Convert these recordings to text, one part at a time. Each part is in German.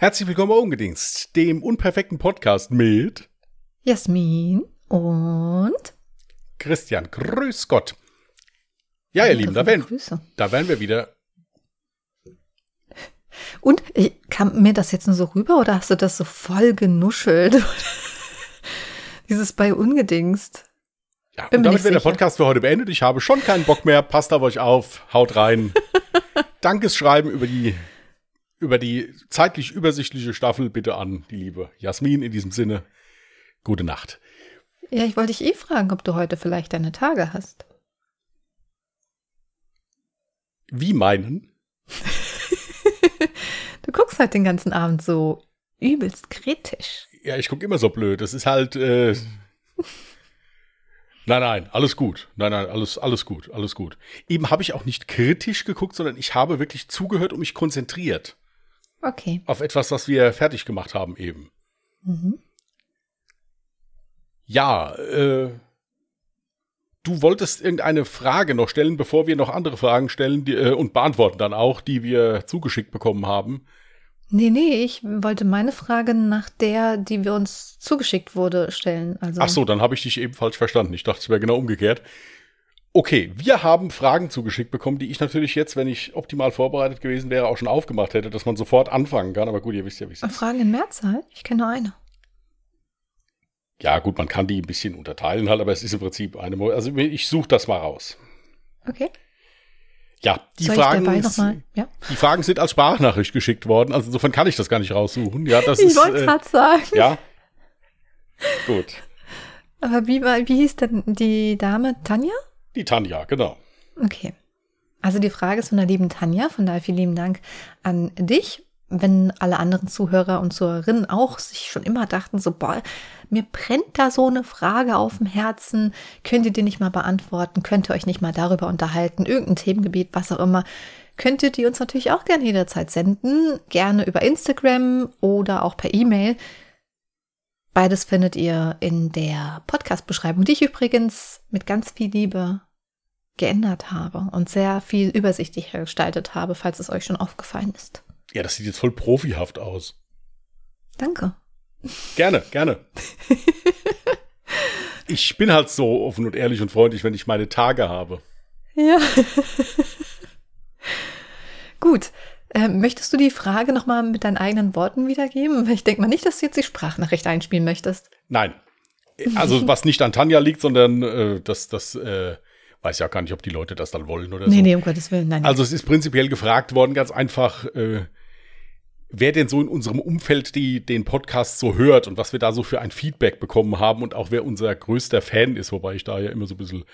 Herzlich willkommen bei Ungedingst, dem unperfekten Podcast mit Jasmin und Christian. Grüß Gott. Ja, ihr Lieben, da wären, Grüße. da wären wir wieder. Und äh, kam mir das jetzt nur so rüber oder hast du das so voll genuschelt? Dieses bei Ungedingst. Ja, Bin und damit wäre der. Podcast für heute beendet. Ich habe schon keinen Bock mehr. Passt auf euch auf. Haut rein. Dankesschreiben über die, über die zeitlich übersichtliche Staffel bitte an die liebe Jasmin. In diesem Sinne, gute Nacht. Ja, ich wollte dich eh fragen, ob du heute vielleicht deine Tage hast. Wie meinen? Du guckst halt den ganzen Abend so übelst kritisch. Ja, ich gucke immer so blöd. Das ist halt. Äh nein, nein, alles gut. Nein, nein, alles, alles gut, alles gut. Eben habe ich auch nicht kritisch geguckt, sondern ich habe wirklich zugehört und mich konzentriert Okay. auf etwas, was wir fertig gemacht haben eben. Mhm. Ja, äh, du wolltest irgendeine Frage noch stellen, bevor wir noch andere Fragen stellen die, äh, und beantworten dann auch, die wir zugeschickt bekommen haben. Nee, nee, ich wollte meine Frage nach der, die wir uns zugeschickt wurde, stellen. Also, Ach so, dann habe ich dich eben falsch verstanden. Ich dachte, es wäre genau umgekehrt. Okay, wir haben Fragen zugeschickt bekommen, die ich natürlich jetzt, wenn ich optimal vorbereitet gewesen wäre, auch schon aufgemacht hätte, dass man sofort anfangen kann. Aber gut, ihr wisst ja, wie es ist. Fragen in Mehrzahl? Ich kenne nur eine. Ja, gut, man kann die ein bisschen unterteilen halt, aber es ist im Prinzip eine. Mo also ich suche das mal raus. Okay. Ja, die Soll Fragen, nochmal? Ja. die Fragen sind als Sprachnachricht geschickt worden. Also insofern kann ich das gar nicht raussuchen. Ja, das Ich ist. wollte Äh, gerade sagen. ja. Gut. Aber wie, war, wie hieß denn die Dame? Tanja? Die Tanja, genau. Okay. Also die Frage ist von der lieben Tanja, von daher vielen lieben Dank an dich. Wenn alle anderen Zuhörer und Zuhörerinnen auch sich schon immer dachten, so, boah, mir brennt da so eine Frage auf dem Herzen, könnt ihr die nicht mal beantworten, könnt ihr euch nicht mal darüber unterhalten, irgendein Themengebiet, was auch immer, könnt ihr die uns natürlich auch gerne jederzeit senden, gerne über Instagram oder auch per E-Mail. Beides findet ihr in der Podcast-Beschreibung, die ich übrigens mit ganz viel Liebe geändert habe und sehr viel übersichtlicher gestaltet habe, falls es euch schon aufgefallen ist. Ja, das sieht jetzt voll profihaft aus. Danke. Gerne, gerne. ich bin halt so offen und ehrlich und freundlich, wenn ich meine Tage habe. Ja. Gut. Ähm, möchtest du die Frage nochmal mit deinen eigenen Worten wiedergeben? Ich denke mal nicht, dass du jetzt die Sprachnachricht einspielen möchtest. Nein. Also, was nicht an Tanja liegt, sondern äh, das, das äh, weiß ja gar nicht, ob die Leute das dann wollen oder Nee, so. nee, um Gottes Willen, nein. Also, es ist prinzipiell gefragt worden, ganz einfach, äh, wer denn so in unserem Umfeld die, den Podcast so hört und was wir da so für ein Feedback bekommen haben und auch wer unser größter Fan ist, wobei ich da ja immer so ein bisschen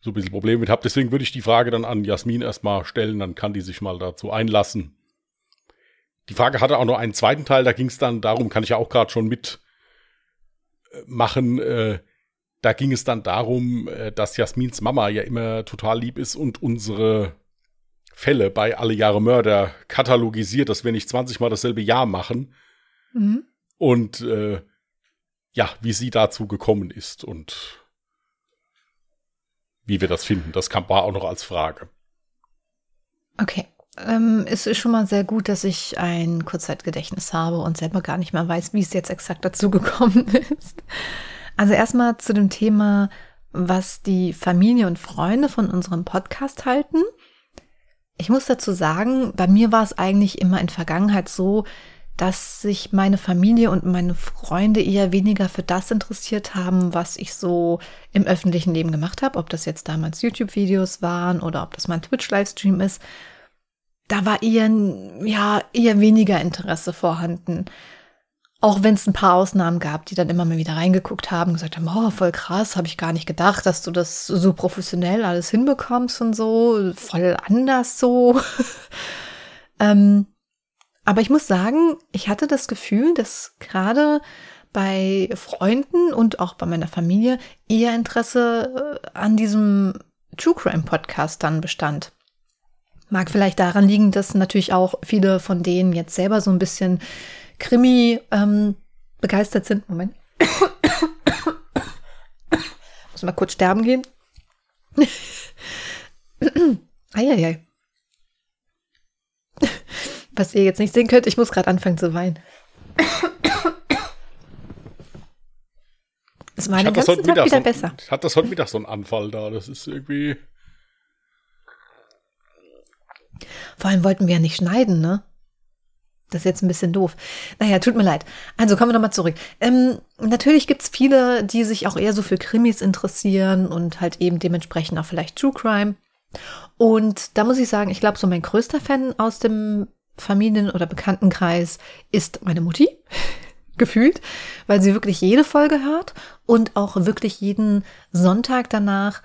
so ein bisschen Probleme mit habe. Deswegen würde ich die Frage dann an Jasmin erstmal stellen, dann kann die sich mal dazu einlassen. Die Frage hatte auch noch einen zweiten Teil, da ging es dann darum, kann ich ja auch gerade schon mitmachen, äh, da ging es dann darum, äh, dass Jasmins Mama ja immer total lieb ist und unsere Fälle bei Alle Jahre Mörder katalogisiert, dass wir nicht 20 Mal dasselbe Jahr machen mhm. und äh, ja, wie sie dazu gekommen ist und wie wir das finden. Das kam war auch noch als Frage. Okay. Ähm, es ist schon mal sehr gut, dass ich ein Kurzzeitgedächtnis habe und selber gar nicht mehr weiß, wie es jetzt exakt dazu gekommen ist. Also erstmal zu dem Thema, was die Familie und Freunde von unserem Podcast halten. Ich muss dazu sagen, bei mir war es eigentlich immer in Vergangenheit so, dass sich meine Familie und meine Freunde eher weniger für das interessiert haben, was ich so im öffentlichen Leben gemacht habe, ob das jetzt damals YouTube-Videos waren oder ob das mein Twitch-Livestream ist. Da war eher, ja, eher weniger Interesse vorhanden. Auch wenn es ein paar Ausnahmen gab, die dann immer mal wieder reingeguckt haben, gesagt haben, oh, voll krass, habe ich gar nicht gedacht, dass du das so professionell alles hinbekommst und so, voll anders so. ähm, aber ich muss sagen, ich hatte das Gefühl, dass gerade bei Freunden und auch bei meiner Familie eher Interesse äh, an diesem True Crime Podcast dann bestand. Mag vielleicht daran liegen, dass natürlich auch viele von denen jetzt selber so ein bisschen Krimi ähm, begeistert sind. Moment. Muss mal kurz sterben gehen. Eieiei. Was ihr jetzt nicht sehen könnt, ich muss gerade anfangen zu weinen. Es war den ganzen Tag wieder so, besser. Ich hatte das heute Mittag so einen Anfall da. Das ist irgendwie. Vor allem wollten wir ja nicht schneiden, ne? Das ist jetzt ein bisschen doof. Naja, tut mir leid. Also kommen wir nochmal zurück. Ähm, natürlich gibt's viele, die sich auch eher so für Krimis interessieren und halt eben dementsprechend auch vielleicht True Crime. Und da muss ich sagen, ich glaube, so mein größter Fan aus dem Familien- oder Bekanntenkreis ist meine Mutti, gefühlt, weil sie wirklich jede Folge hört und auch wirklich jeden Sonntag danach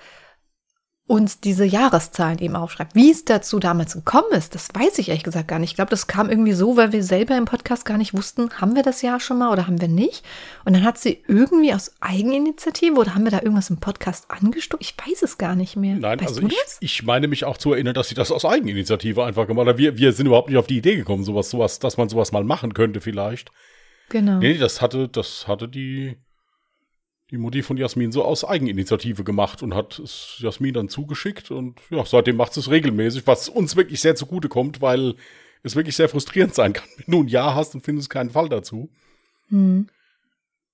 uns diese Jahreszahlen eben aufschreibt. Wie es dazu damals gekommen ist, das weiß ich ehrlich gesagt gar nicht. Ich glaube, das kam irgendwie so, weil wir selber im Podcast gar nicht wussten, haben wir das Jahr schon mal oder haben wir nicht. Und dann hat sie irgendwie aus Eigeninitiative oder haben wir da irgendwas im Podcast angestoßen? Ich weiß es gar nicht mehr. Nein, weißt also ich, ich meine mich auch zu erinnern, dass sie das aus Eigeninitiative einfach gemacht hat. Wir, wir sind überhaupt nicht auf die Idee gekommen, sowas, sowas, dass man sowas mal machen könnte vielleicht. Genau. Nee, das hatte, das hatte die die Mutti von Jasmin so aus Eigeninitiative gemacht und hat es Jasmin dann zugeschickt und ja, seitdem macht es regelmäßig, was uns wirklich sehr zugute kommt, weil es wirklich sehr frustrierend sein kann, wenn du ein Ja hast und findest keinen Fall dazu. Hm.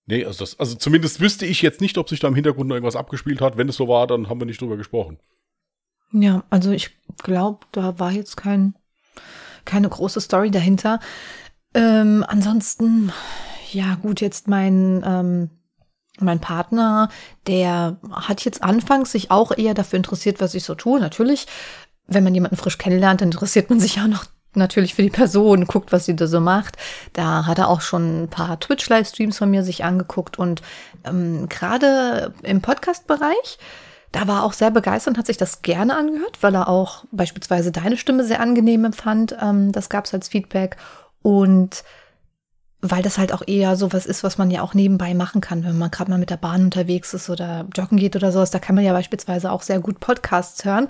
Nee, also, das, also zumindest wüsste ich jetzt nicht, ob sich da im Hintergrund noch irgendwas abgespielt hat. Wenn es so war, dann haben wir nicht drüber gesprochen. Ja, also ich glaube, da war jetzt kein, keine große Story dahinter. Ähm, ansonsten, ja gut, jetzt mein ähm, mein Partner, der hat jetzt anfangs sich auch eher dafür interessiert, was ich so tue. Natürlich, wenn man jemanden frisch kennenlernt, dann interessiert man sich ja noch natürlich für die Person, guckt, was sie da so macht. Da hat er auch schon ein paar Twitch-Livestreams von mir sich angeguckt und ähm, gerade im Podcast-Bereich, da war er auch sehr begeistert und hat sich das gerne angehört, weil er auch beispielsweise deine Stimme sehr angenehm empfand. Ähm, das gab es als Feedback und weil das halt auch eher so was ist, was man ja auch nebenbei machen kann, wenn man gerade mal mit der Bahn unterwegs ist oder joggen geht oder sowas. Da kann man ja beispielsweise auch sehr gut Podcasts hören.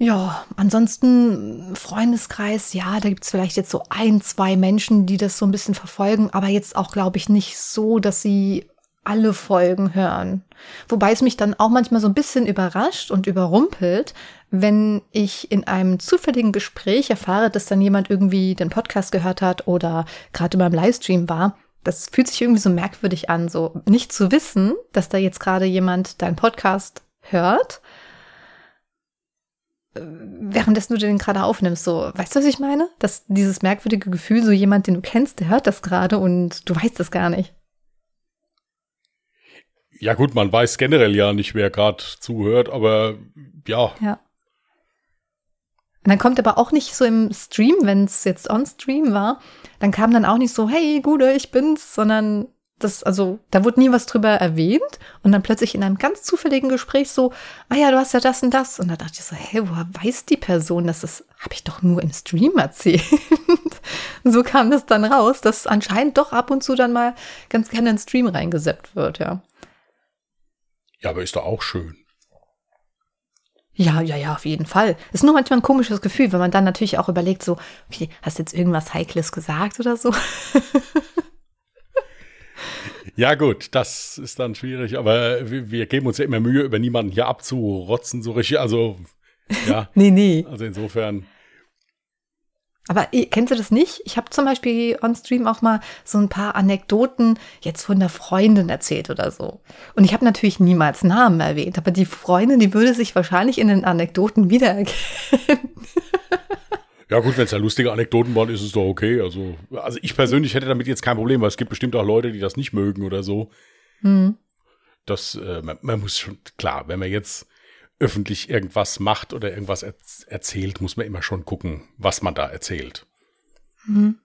Ja, ansonsten Freundeskreis, ja, da gibt's vielleicht jetzt so ein, zwei Menschen, die das so ein bisschen verfolgen, aber jetzt auch, glaube ich, nicht so, dass sie alle Folgen hören. Wobei es mich dann auch manchmal so ein bisschen überrascht und überrumpelt, wenn ich in einem zufälligen Gespräch erfahre, dass dann jemand irgendwie den Podcast gehört hat oder gerade beim Livestream war. Das fühlt sich irgendwie so merkwürdig an, so nicht zu wissen, dass da jetzt gerade jemand deinen Podcast hört, äh, währenddessen du den gerade aufnimmst. So, weißt du, was ich meine? Dass dieses merkwürdige Gefühl, so jemand, den du kennst, der hört das gerade und du weißt es gar nicht. Ja gut, man weiß generell ja nicht, wer gerade zuhört, aber ja. Ja. Und dann kommt aber auch nicht so im Stream, wenn es jetzt on Stream war, dann kam dann auch nicht so, hey, Gude, ich bin's, sondern das, also, da wurde nie was drüber erwähnt und dann plötzlich in einem ganz zufälligen Gespräch so, ah ja, du hast ja das und das. Und da dachte ich so, hey, woher weiß die Person das? Das habe ich doch nur im Stream erzählt. so kam das dann raus, dass anscheinend doch ab und zu dann mal ganz gerne in Stream reingeseppt wird, ja. Ja, aber ist doch auch schön. Ja, ja, ja, auf jeden Fall. Ist nur manchmal ein komisches Gefühl, wenn man dann natürlich auch überlegt, so, okay, hast du jetzt irgendwas Heikles gesagt oder so? ja, gut, das ist dann schwierig, aber wir, wir, geben uns ja immer Mühe, über niemanden hier abzurotzen, so richtig. Also, ja. nee, nee. Also insofern. Aber kennst du das nicht? Ich habe zum Beispiel on Stream auch mal so ein paar Anekdoten jetzt von der Freundin erzählt oder so. Und ich habe natürlich niemals Namen erwähnt, aber die Freundin, die würde sich wahrscheinlich in den Anekdoten wiedererkennen. Ja gut, wenn es ja lustige Anekdoten waren, ist es doch okay. Also, also ich persönlich hätte damit jetzt kein Problem, weil es gibt bestimmt auch Leute, die das nicht mögen oder so. Hm. Das, äh, man, man muss schon, klar, wenn man jetzt öffentlich irgendwas macht oder irgendwas er erzählt, muss man immer schon gucken, was man da erzählt. Mhm.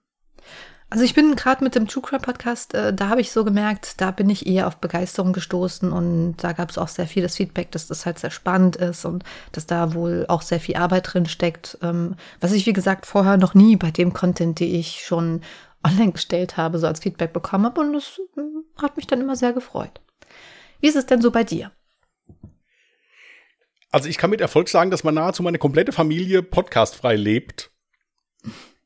Also ich bin gerade mit dem True Crime Podcast, äh, da habe ich so gemerkt, da bin ich eher auf Begeisterung gestoßen und da gab es auch sehr vieles Feedback, dass das halt sehr spannend ist und dass da wohl auch sehr viel Arbeit drin steckt, ähm, was ich wie gesagt vorher noch nie bei dem Content, den ich schon online gestellt habe, so als Feedback bekommen habe und das äh, hat mich dann immer sehr gefreut. Wie ist es denn so bei dir? Also ich kann mit Erfolg sagen, dass man nahezu meine komplette Familie podcastfrei lebt.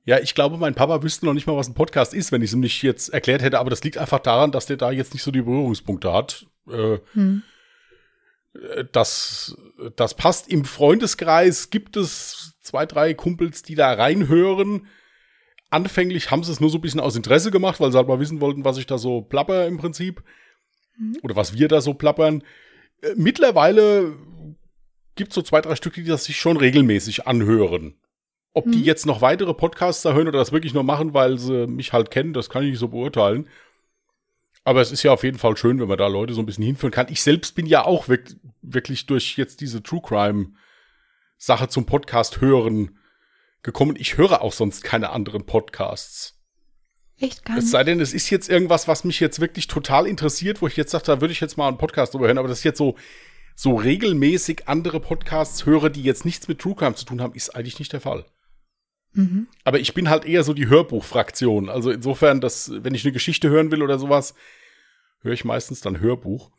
Ja, ich glaube, mein Papa wüsste noch nicht mal, was ein Podcast ist, wenn ich es ihm nicht jetzt erklärt hätte. Aber das liegt einfach daran, dass der da jetzt nicht so die Berührungspunkte hat. Äh, hm. Äh, das, das passt. Im Freundeskreis gibt es zwei, drei Kumpels, die da reinhören. Anfänglich haben sie es nur so ein bisschen aus Interesse gemacht, weil sie halt mal wissen wollten, was ich da so plapper im Prinzip. Mhm. Oder was wir da so plappern. Äh, mittlerweile gibt es so zwei, drei Stücke, die das sich schon regelmäßig anhören. Ob mhm. die jetzt noch weitere Podcasts da hören oder das wirklich nur machen, weil sie mich halt kennen, das kann ich nicht so beurteilen. Aber es ist ja auf jeden Fall schön, wenn man da Leute so ein bisschen hinführen kann. Ich selbst bin ja auch wirklich durch jetzt diese True Crime Sache zum Podcast hören gekommen. Ich höre auch sonst keine anderen Podcasts. Echt gar nicht. Es sei denn, es ist jetzt irgendwas, was mich jetzt wirklich total interessiert, wo ich jetzt sage, da würde ich jetzt mal einen Podcast drüber hören. Aber das ist jetzt so, so regelmäßig andere Podcasts höre, die jetzt nichts mit True Crime zu tun haben, ist eigentlich nicht der Fall. Mhm. Aber ich bin halt eher so die Hörbuchfraktion. Also insofern, dass, wenn ich eine Geschichte hören will oder sowas, höre ich meistens dann Hörbuch.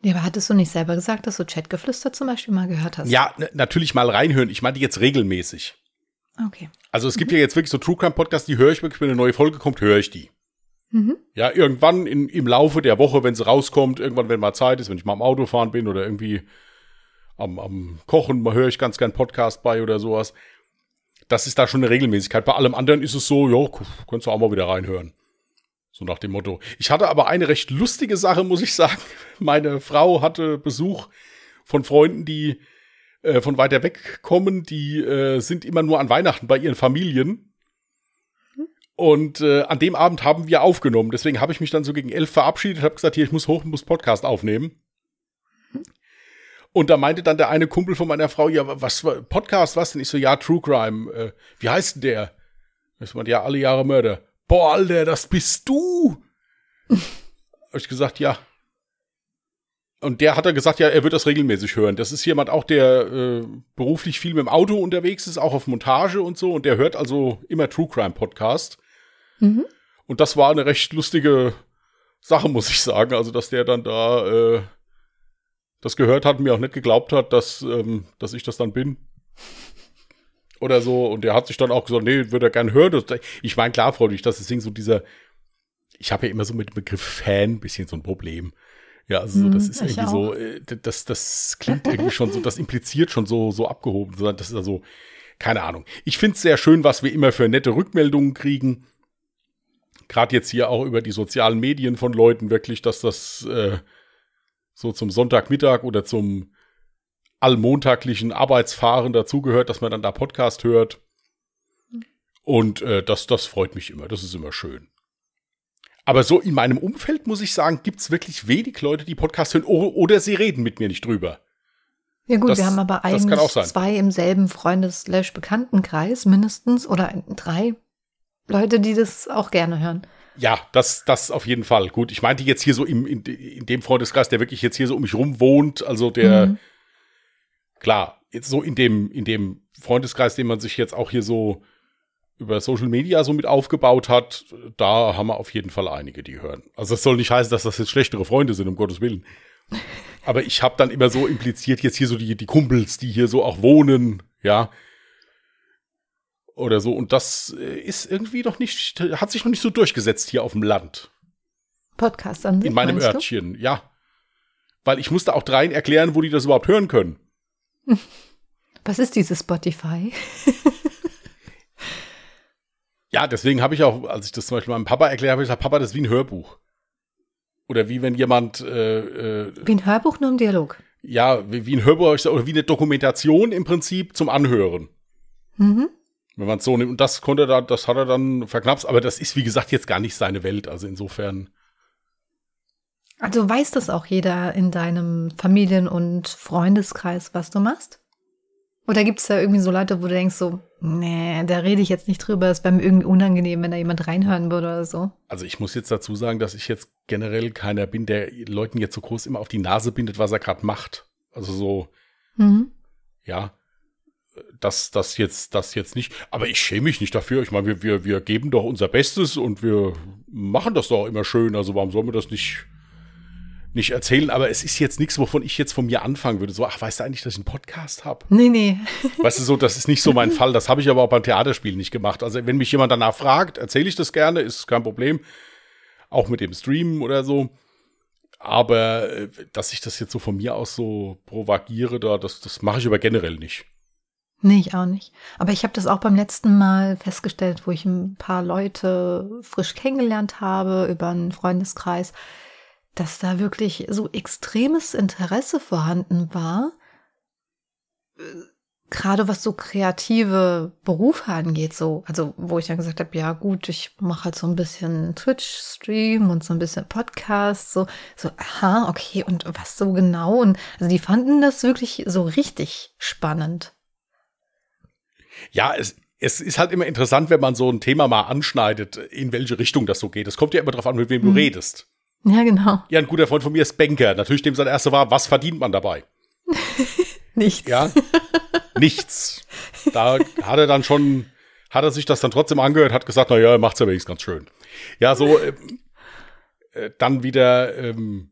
Ja, aber hattest du nicht selber gesagt, dass du Chatgeflüster zum Beispiel mal gehört hast? Ja, natürlich mal reinhören. Ich meine jetzt regelmäßig. Okay. Also es gibt mhm. ja jetzt wirklich so True Crime Podcasts, die höre ich wirklich, wenn eine neue Folge kommt, höre ich die. Mhm. Ja, irgendwann in, im Laufe der Woche, wenn sie rauskommt, irgendwann, wenn mal Zeit ist, wenn ich mal am Auto fahren bin oder irgendwie am, am Kochen, mal höre ich ganz gern Podcast bei oder sowas. Das ist da schon eine Regelmäßigkeit. Bei allem anderen ist es so, ja, kannst du auch mal wieder reinhören. So nach dem Motto. Ich hatte aber eine recht lustige Sache, muss ich sagen. Meine Frau hatte Besuch von Freunden, die äh, von weiter weg kommen. Die äh, sind immer nur an Weihnachten bei ihren Familien. Und äh, an dem Abend haben wir aufgenommen. Deswegen habe ich mich dann so gegen elf verabschiedet, habe gesagt, hier, ich muss hoch, muss Podcast aufnehmen. Und da meinte dann der eine Kumpel von meiner Frau, ja, was, Podcast, was denn? Ich so, ja, True Crime. Äh, wie heißt denn der? Ich meinte, ja, alle Jahre Mörder. Boah, Alter, das bist du. Habe ich gesagt, ja. Und der hat dann gesagt, ja, er wird das regelmäßig hören. Das ist jemand auch, der äh, beruflich viel mit dem Auto unterwegs ist, auch auf Montage und so. Und der hört also immer True Crime Podcast. Mhm. Und das war eine recht lustige Sache, muss ich sagen. Also, dass der dann da äh, das gehört hat und mir auch nicht geglaubt hat, dass, ähm, dass ich das dann bin. Oder so. Und der hat sich dann auch gesagt, nee, würde er gern hören. Ich meine, klar, freundlich, das ist so dieser, ich habe ja immer so mit dem Begriff Fan ein bisschen so ein Problem. Ja, also so, das hm, ist irgendwie auch. so, äh, das, das klingt irgendwie schon so, das impliziert schon so, so abgehoben. Das ist also, keine Ahnung. Ich finde es sehr schön, was wir immer für nette Rückmeldungen kriegen. Gerade jetzt hier auch über die sozialen Medien von Leuten wirklich, dass das äh, so zum Sonntagmittag oder zum allmontaglichen Arbeitsfahren dazugehört, dass man dann da Podcast hört. Und äh, das, das freut mich immer. Das ist immer schön. Aber so in meinem Umfeld, muss ich sagen, gibt es wirklich wenig Leute, die Podcast hören oder sie reden mit mir nicht drüber. Ja gut, das, wir haben aber eigentlich zwei im selben Freundes-Bekanntenkreis mindestens oder drei Leute, die das auch gerne hören. Ja, das, das auf jeden Fall. Gut, ich meinte jetzt hier so im, in, in dem Freundeskreis, der wirklich jetzt hier so um mich rum wohnt, also der, mhm. klar, jetzt so in dem, in dem Freundeskreis, den man sich jetzt auch hier so über Social Media so mit aufgebaut hat, da haben wir auf jeden Fall einige, die hören. Also das soll nicht heißen, dass das jetzt schlechtere Freunde sind, um Gottes Willen. Aber ich habe dann immer so impliziert jetzt hier so die, die Kumpels, die hier so auch wohnen, ja, oder so. Und das äh, ist irgendwie noch nicht, hat sich noch nicht so durchgesetzt hier auf dem Land. Podcast an sich, In meinem Örtchen, du? ja. Weil ich musste auch dreien erklären, wo die das überhaupt hören können. Was ist dieses Spotify? ja, deswegen habe ich auch, als ich das zum Beispiel meinem Papa erklärt habe, ich gesagt, Papa, das ist wie ein Hörbuch. Oder wie wenn jemand äh, äh, Wie ein Hörbuch, nur im Dialog. Ja, wie, wie ein Hörbuch oder wie eine Dokumentation im Prinzip zum Anhören. Mhm. Wenn man es so nimmt. Und das konnte da, das hat er dann verknapst. Aber das ist, wie gesagt, jetzt gar nicht seine Welt. Also insofern. Also weiß das auch jeder in deinem Familien- und Freundeskreis, was du machst? Oder gibt es da irgendwie so Leute, wo du denkst so, nee, da rede ich jetzt nicht drüber, es wäre mir irgendwie unangenehm, wenn da jemand reinhören würde oder so? Also ich muss jetzt dazu sagen, dass ich jetzt generell keiner bin, der Leuten jetzt so groß immer auf die Nase bindet, was er gerade macht. Also so, mhm. ja, das, das jetzt, das jetzt nicht. Aber ich schäme mich nicht dafür. Ich meine, wir, wir, wir geben doch unser Bestes und wir machen das doch immer schön. Also warum sollen wir das nicht, nicht erzählen? Aber es ist jetzt nichts, wovon ich jetzt von mir anfangen würde. So, ach, weißt du eigentlich, dass ich einen Podcast habe? Nee, nee. Weißt du so, das ist nicht so mein Fall. Das habe ich aber auch beim Theaterspiel nicht gemacht. Also wenn mich jemand danach fragt, erzähle ich das gerne, ist kein Problem. Auch mit dem Streamen oder so. Aber äh, dass ich das jetzt so von mir aus so propagiere, da, das, das mache ich aber generell nicht. Nee, ich auch nicht. Aber ich habe das auch beim letzten Mal festgestellt, wo ich ein paar Leute frisch kennengelernt habe über einen Freundeskreis, dass da wirklich so extremes Interesse vorhanden war, gerade was so kreative Berufe angeht, so, also wo ich dann gesagt habe, ja gut, ich mache halt so ein bisschen Twitch-Stream und so ein bisschen Podcast, so, so, aha, okay, und was so genau? Und also die fanden das wirklich so richtig spannend. Ja, es, es ist halt immer interessant, wenn man so ein Thema mal anschneidet, in welche Richtung das so geht. Es kommt ja immer darauf an, mit wem du mhm. redest. Ja, genau. Ja, ein guter Freund von mir ist Banker. Natürlich, dem sein erster war, was verdient man dabei? Nichts. Ja, nichts. Da hat er dann schon, hat er sich das dann trotzdem angehört, hat gesagt, na ja, macht's ja wenigstens ganz schön. Ja, so, äh, äh, dann wieder, ähm,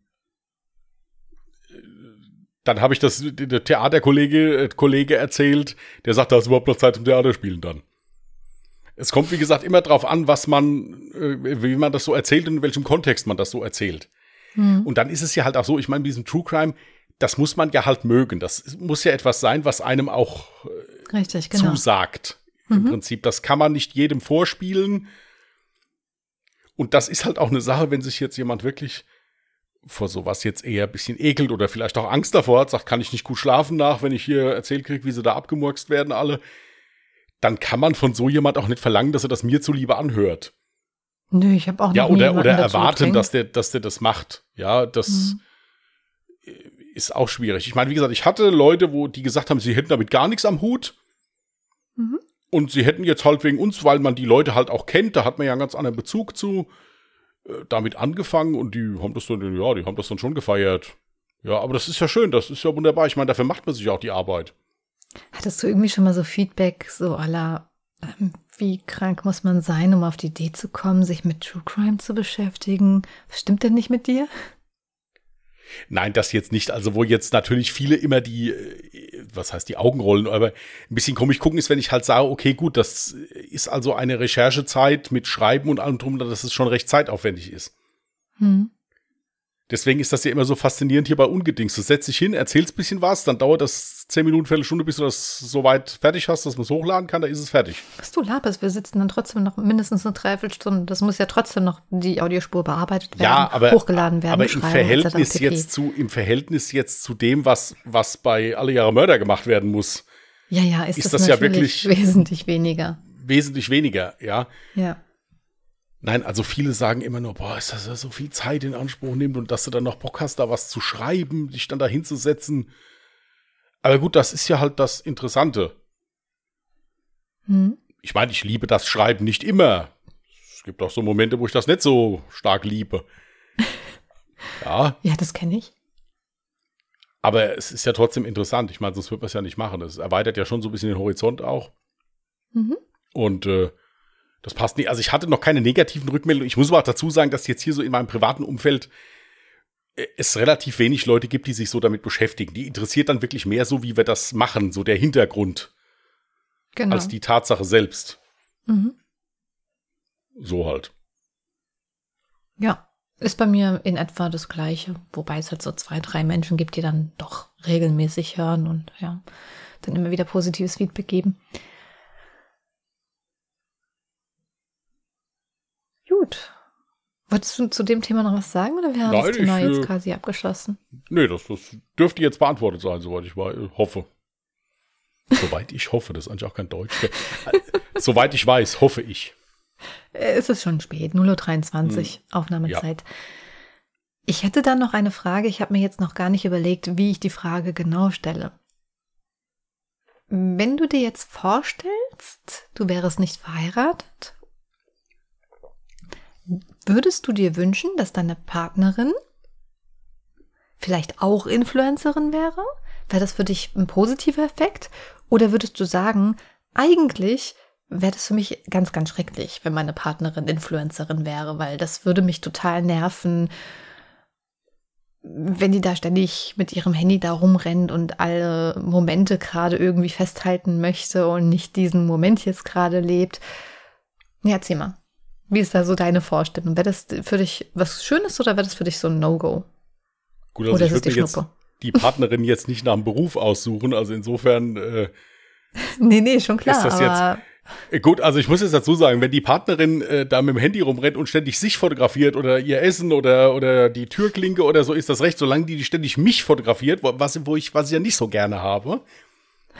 dann habe ich das der Theaterkollege äh, Kollege erzählt, der sagt, da ist überhaupt noch Zeit zum Theaterspielen dann. Es kommt, wie gesagt, immer drauf an, was man, äh, wie man das so erzählt und in welchem Kontext man das so erzählt. Hm. Und dann ist es ja halt auch so, ich meine, diesem True Crime, das muss man ja halt mögen. Das muss ja etwas sein, was einem auch äh, Richtig, genau. zusagt. Im mhm. Prinzip, das kann man nicht jedem vorspielen. Und das ist halt auch eine Sache, wenn sich jetzt jemand wirklich vor sowas jetzt eher ein bisschen ekelt oder vielleicht auch Angst davor hat, sagt, kann ich nicht gut schlafen nach, wenn ich hier erzählt kriege, wie sie da abgemurkst werden alle, dann kann man von so jemand auch nicht verlangen, dass er das mir zuliebe anhört. Nö, ich habe auch Ja, oder, oder erwarten, dass der, dass der das macht. Ja, das mhm. ist auch schwierig. Ich meine, wie gesagt, ich hatte Leute, wo die gesagt haben, sie hätten damit gar nichts am Hut. Mhm. Und sie hätten jetzt halt wegen uns, weil man die Leute halt auch kennt, da hat man ja einen ganz anderen Bezug zu, äh, damit angefangen und die haben das dann, ja, die haben das dann schon gefeiert. Ja, aber das ist ja schön, das ist ja wunderbar. Ich meine, dafür macht man sich auch die Arbeit. Hattest du irgendwie schon mal so Feedback, so aller, ähm, wie krank muss man sein, um auf die Idee zu kommen, sich mit True Crime zu beschäftigen? Was stimmt denn nicht mit dir? Nein, das jetzt nicht. Also, wo jetzt natürlich viele immer die, äh, was heißt die Augen rollen, aber ein bisschen komisch gucken ist, wenn ich halt sage, okay, gut, das ist also eine Recherchezeit mit Schreiben und allem drum, dass es schon recht zeitaufwendig ist. Hm. Deswegen ist das ja immer so faszinierend hier bei Ungedings. Du setzt dich hin, erzählst ein bisschen was, dann dauert das zehn Minuten, Viertelstunde, bis du das so weit fertig hast, dass man es hochladen kann, da ist es fertig. Was du laberst, wir sitzen dann trotzdem noch mindestens eine Dreiviertelstunde. Das muss ja trotzdem noch die Audiospur bearbeitet werden, ja, aber, hochgeladen werden. Aber im Verhältnis jetzt zu, im Verhältnis jetzt zu dem, was, was bei Alle Jahre Mörder gemacht werden muss. Ja, ja, ist, ist das, das ja wirklich wesentlich weniger. Wesentlich weniger, ja. Ja. Nein, also viele sagen immer nur, boah, ist das so viel Zeit in Anspruch nimmt und dass du dann noch Bock hast, da was zu schreiben, dich dann da hinzusetzen. Aber gut, das ist ja halt das Interessante. Hm. Ich meine, ich liebe das Schreiben nicht immer. Es gibt auch so Momente, wo ich das nicht so stark liebe. ja. Ja, das kenne ich. Aber es ist ja trotzdem interessant. Ich meine, sonst wird man es ja nicht machen. Es erweitert ja schon so ein bisschen den Horizont auch. Mhm. Und äh, das passt nicht. Also ich hatte noch keine negativen Rückmeldungen. Ich muss aber auch dazu sagen, dass jetzt hier so in meinem privaten Umfeld äh, es relativ wenig Leute gibt, die sich so damit beschäftigen. Die interessiert dann wirklich mehr so, wie wir das machen, so der Hintergrund. Genau. Als die Tatsache selbst. Mhm. So halt. Ja, ist bei mir in etwa das Gleiche. Wobei es halt so zwei, drei Menschen gibt, die dann doch regelmäßig hören und ja, dann immer wieder positives Feedback geben. Gut. Wolltest du zu dem Thema noch was sagen oder wir haben Nein, das Thema ich, jetzt äh, quasi abgeschlossen? Nee, das, das dürfte jetzt beantwortet sein, soweit ich weiß, hoffe. Soweit ich hoffe, das ist eigentlich auch kein Deutsch. soweit ich weiß, hoffe ich. Äh, es ist schon spät, 0.23 Uhr, hm. Aufnahmezeit. Ja. Ich hätte dann noch eine Frage. Ich habe mir jetzt noch gar nicht überlegt, wie ich die Frage genau stelle. Wenn du dir jetzt vorstellst, du wärst nicht verheiratet Würdest du dir wünschen, dass deine Partnerin vielleicht auch Influencerin wäre? Wäre das für dich ein positiver Effekt? Oder würdest du sagen, eigentlich wäre das für mich ganz, ganz schrecklich, wenn meine Partnerin Influencerin wäre, weil das würde mich total nerven, wenn die da ständig mit ihrem Handy da rumrennt und alle Momente gerade irgendwie festhalten möchte und nicht diesen Moment jetzt gerade lebt. Ja, erzähl mal. Wie ist da so deine Vorstellung? Wäre das für dich was Schönes oder wäre das für dich so ein No-Go? Gut, also Oder ich würde jetzt die Partnerin jetzt nicht nach dem Beruf aussuchen, also insofern. Äh, nee, nee, schon klar. Ist das jetzt, äh, Gut, also ich muss jetzt dazu sagen, wenn die Partnerin äh, da mit dem Handy rumrennt und ständig sich fotografiert oder ihr Essen oder, oder die Türklinke oder so, ist das recht, solange die ständig mich fotografiert, was, wo ich, was ich ja nicht so gerne habe,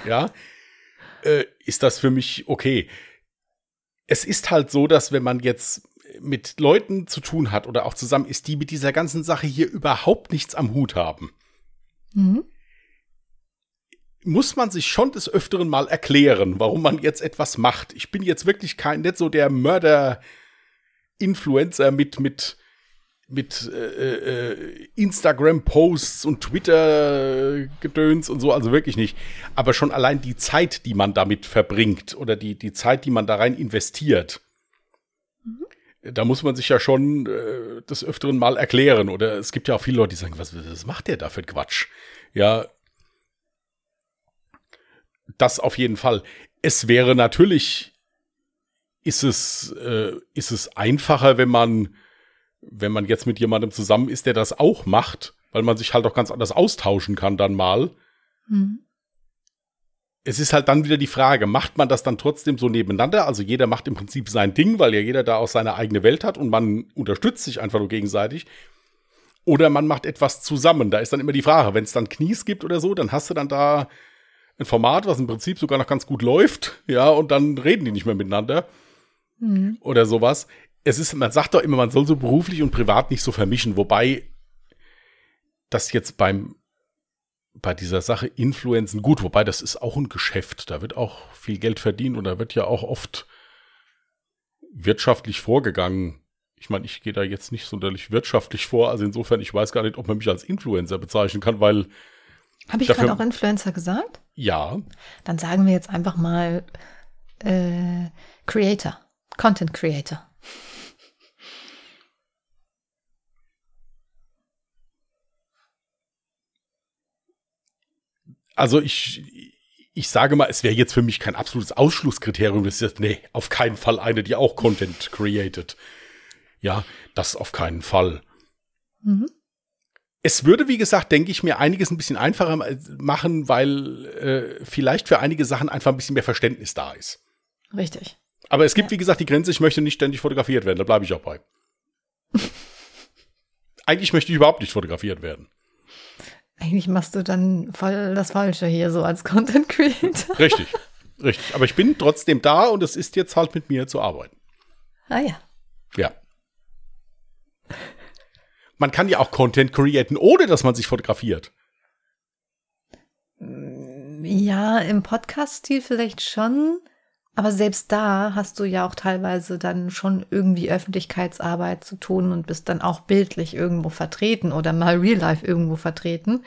ja, äh, ist das für mich okay. Es ist halt so, dass wenn man jetzt mit Leuten zu tun hat oder auch zusammen ist, die mit dieser ganzen Sache hier überhaupt nichts am Hut haben, mhm muss man sich schon des Öfteren mal erklären, warum man jetzt etwas macht. Ich bin jetzt wirklich kein, nicht so der Mörder-Influencer mit, mit, mit äh, äh, Instagram-Posts und Twitter-Gedöns und so, also wirklich nicht. Aber schon allein die Zeit, die man damit verbringt oder die, die Zeit, die man da rein investiert, mhm. da muss man sich ja schon äh, des Öfteren mal erklären. Oder es gibt ja auch viele Leute, die sagen, was, was macht der da für Quatsch? Ja, das auf jeden Fall. Es wäre natürlich, ist es, äh, ist es einfacher, wenn man, wenn man jetzt mit jemandem zusammen ist, der das auch macht, weil man sich halt auch ganz anders austauschen kann dann mal. Mhm. Es ist halt dann wieder die Frage, macht man das dann trotzdem so nebeneinander? Also jeder macht im Prinzip sein Ding, weil ja jeder da auch seine eigene Welt hat und man unterstützt sich einfach nur gegenseitig. Oder man macht etwas zusammen. Da ist dann immer die Frage, wenn es dann Knies gibt oder so, dann hast du dann da ein Format, was im Prinzip sogar noch ganz gut läuft, ja, und dann reden die nicht mehr miteinander mhm. oder sowas. Es ist, man sagt doch immer, man soll so beruflich und privat nicht so vermischen, wobei das jetzt beim bei dieser Sache Influenzen gut, wobei das ist auch ein Geschäft, da wird auch viel Geld verdient und da wird ja auch oft wirtschaftlich vorgegangen. Ich meine, ich gehe da jetzt nicht sonderlich wirtschaftlich vor, also insofern, ich weiß gar nicht, ob man mich als Influencer bezeichnen kann, weil habe ich gerade auch Influencer gesagt? Ja. Dann sagen wir jetzt einfach mal äh, Creator, Content Creator. Also ich, ich sage mal, es wäre jetzt für mich kein absolutes Ausschlusskriterium. Das ist jetzt, nee, auf keinen Fall eine, die auch Content created. Ja, das auf keinen Fall. Mhm. Es würde, wie gesagt, denke ich, mir einiges ein bisschen einfacher machen, weil äh, vielleicht für einige Sachen einfach ein bisschen mehr Verständnis da ist. Richtig. Aber es gibt, ja. wie gesagt, die Grenze, ich möchte nicht ständig fotografiert werden, da bleibe ich auch bei. Eigentlich möchte ich überhaupt nicht fotografiert werden. Eigentlich machst du dann voll das Falsche hier so als Content Creator. Richtig, richtig. Aber ich bin trotzdem da und es ist jetzt halt mit mir zu arbeiten. Ah ja. Ja man kann ja auch Content createn, ohne dass man sich fotografiert. Ja, im Podcast-Stil vielleicht schon. Aber selbst da hast du ja auch teilweise dann schon irgendwie Öffentlichkeitsarbeit zu tun und bist dann auch bildlich irgendwo vertreten oder mal real life irgendwo vertreten.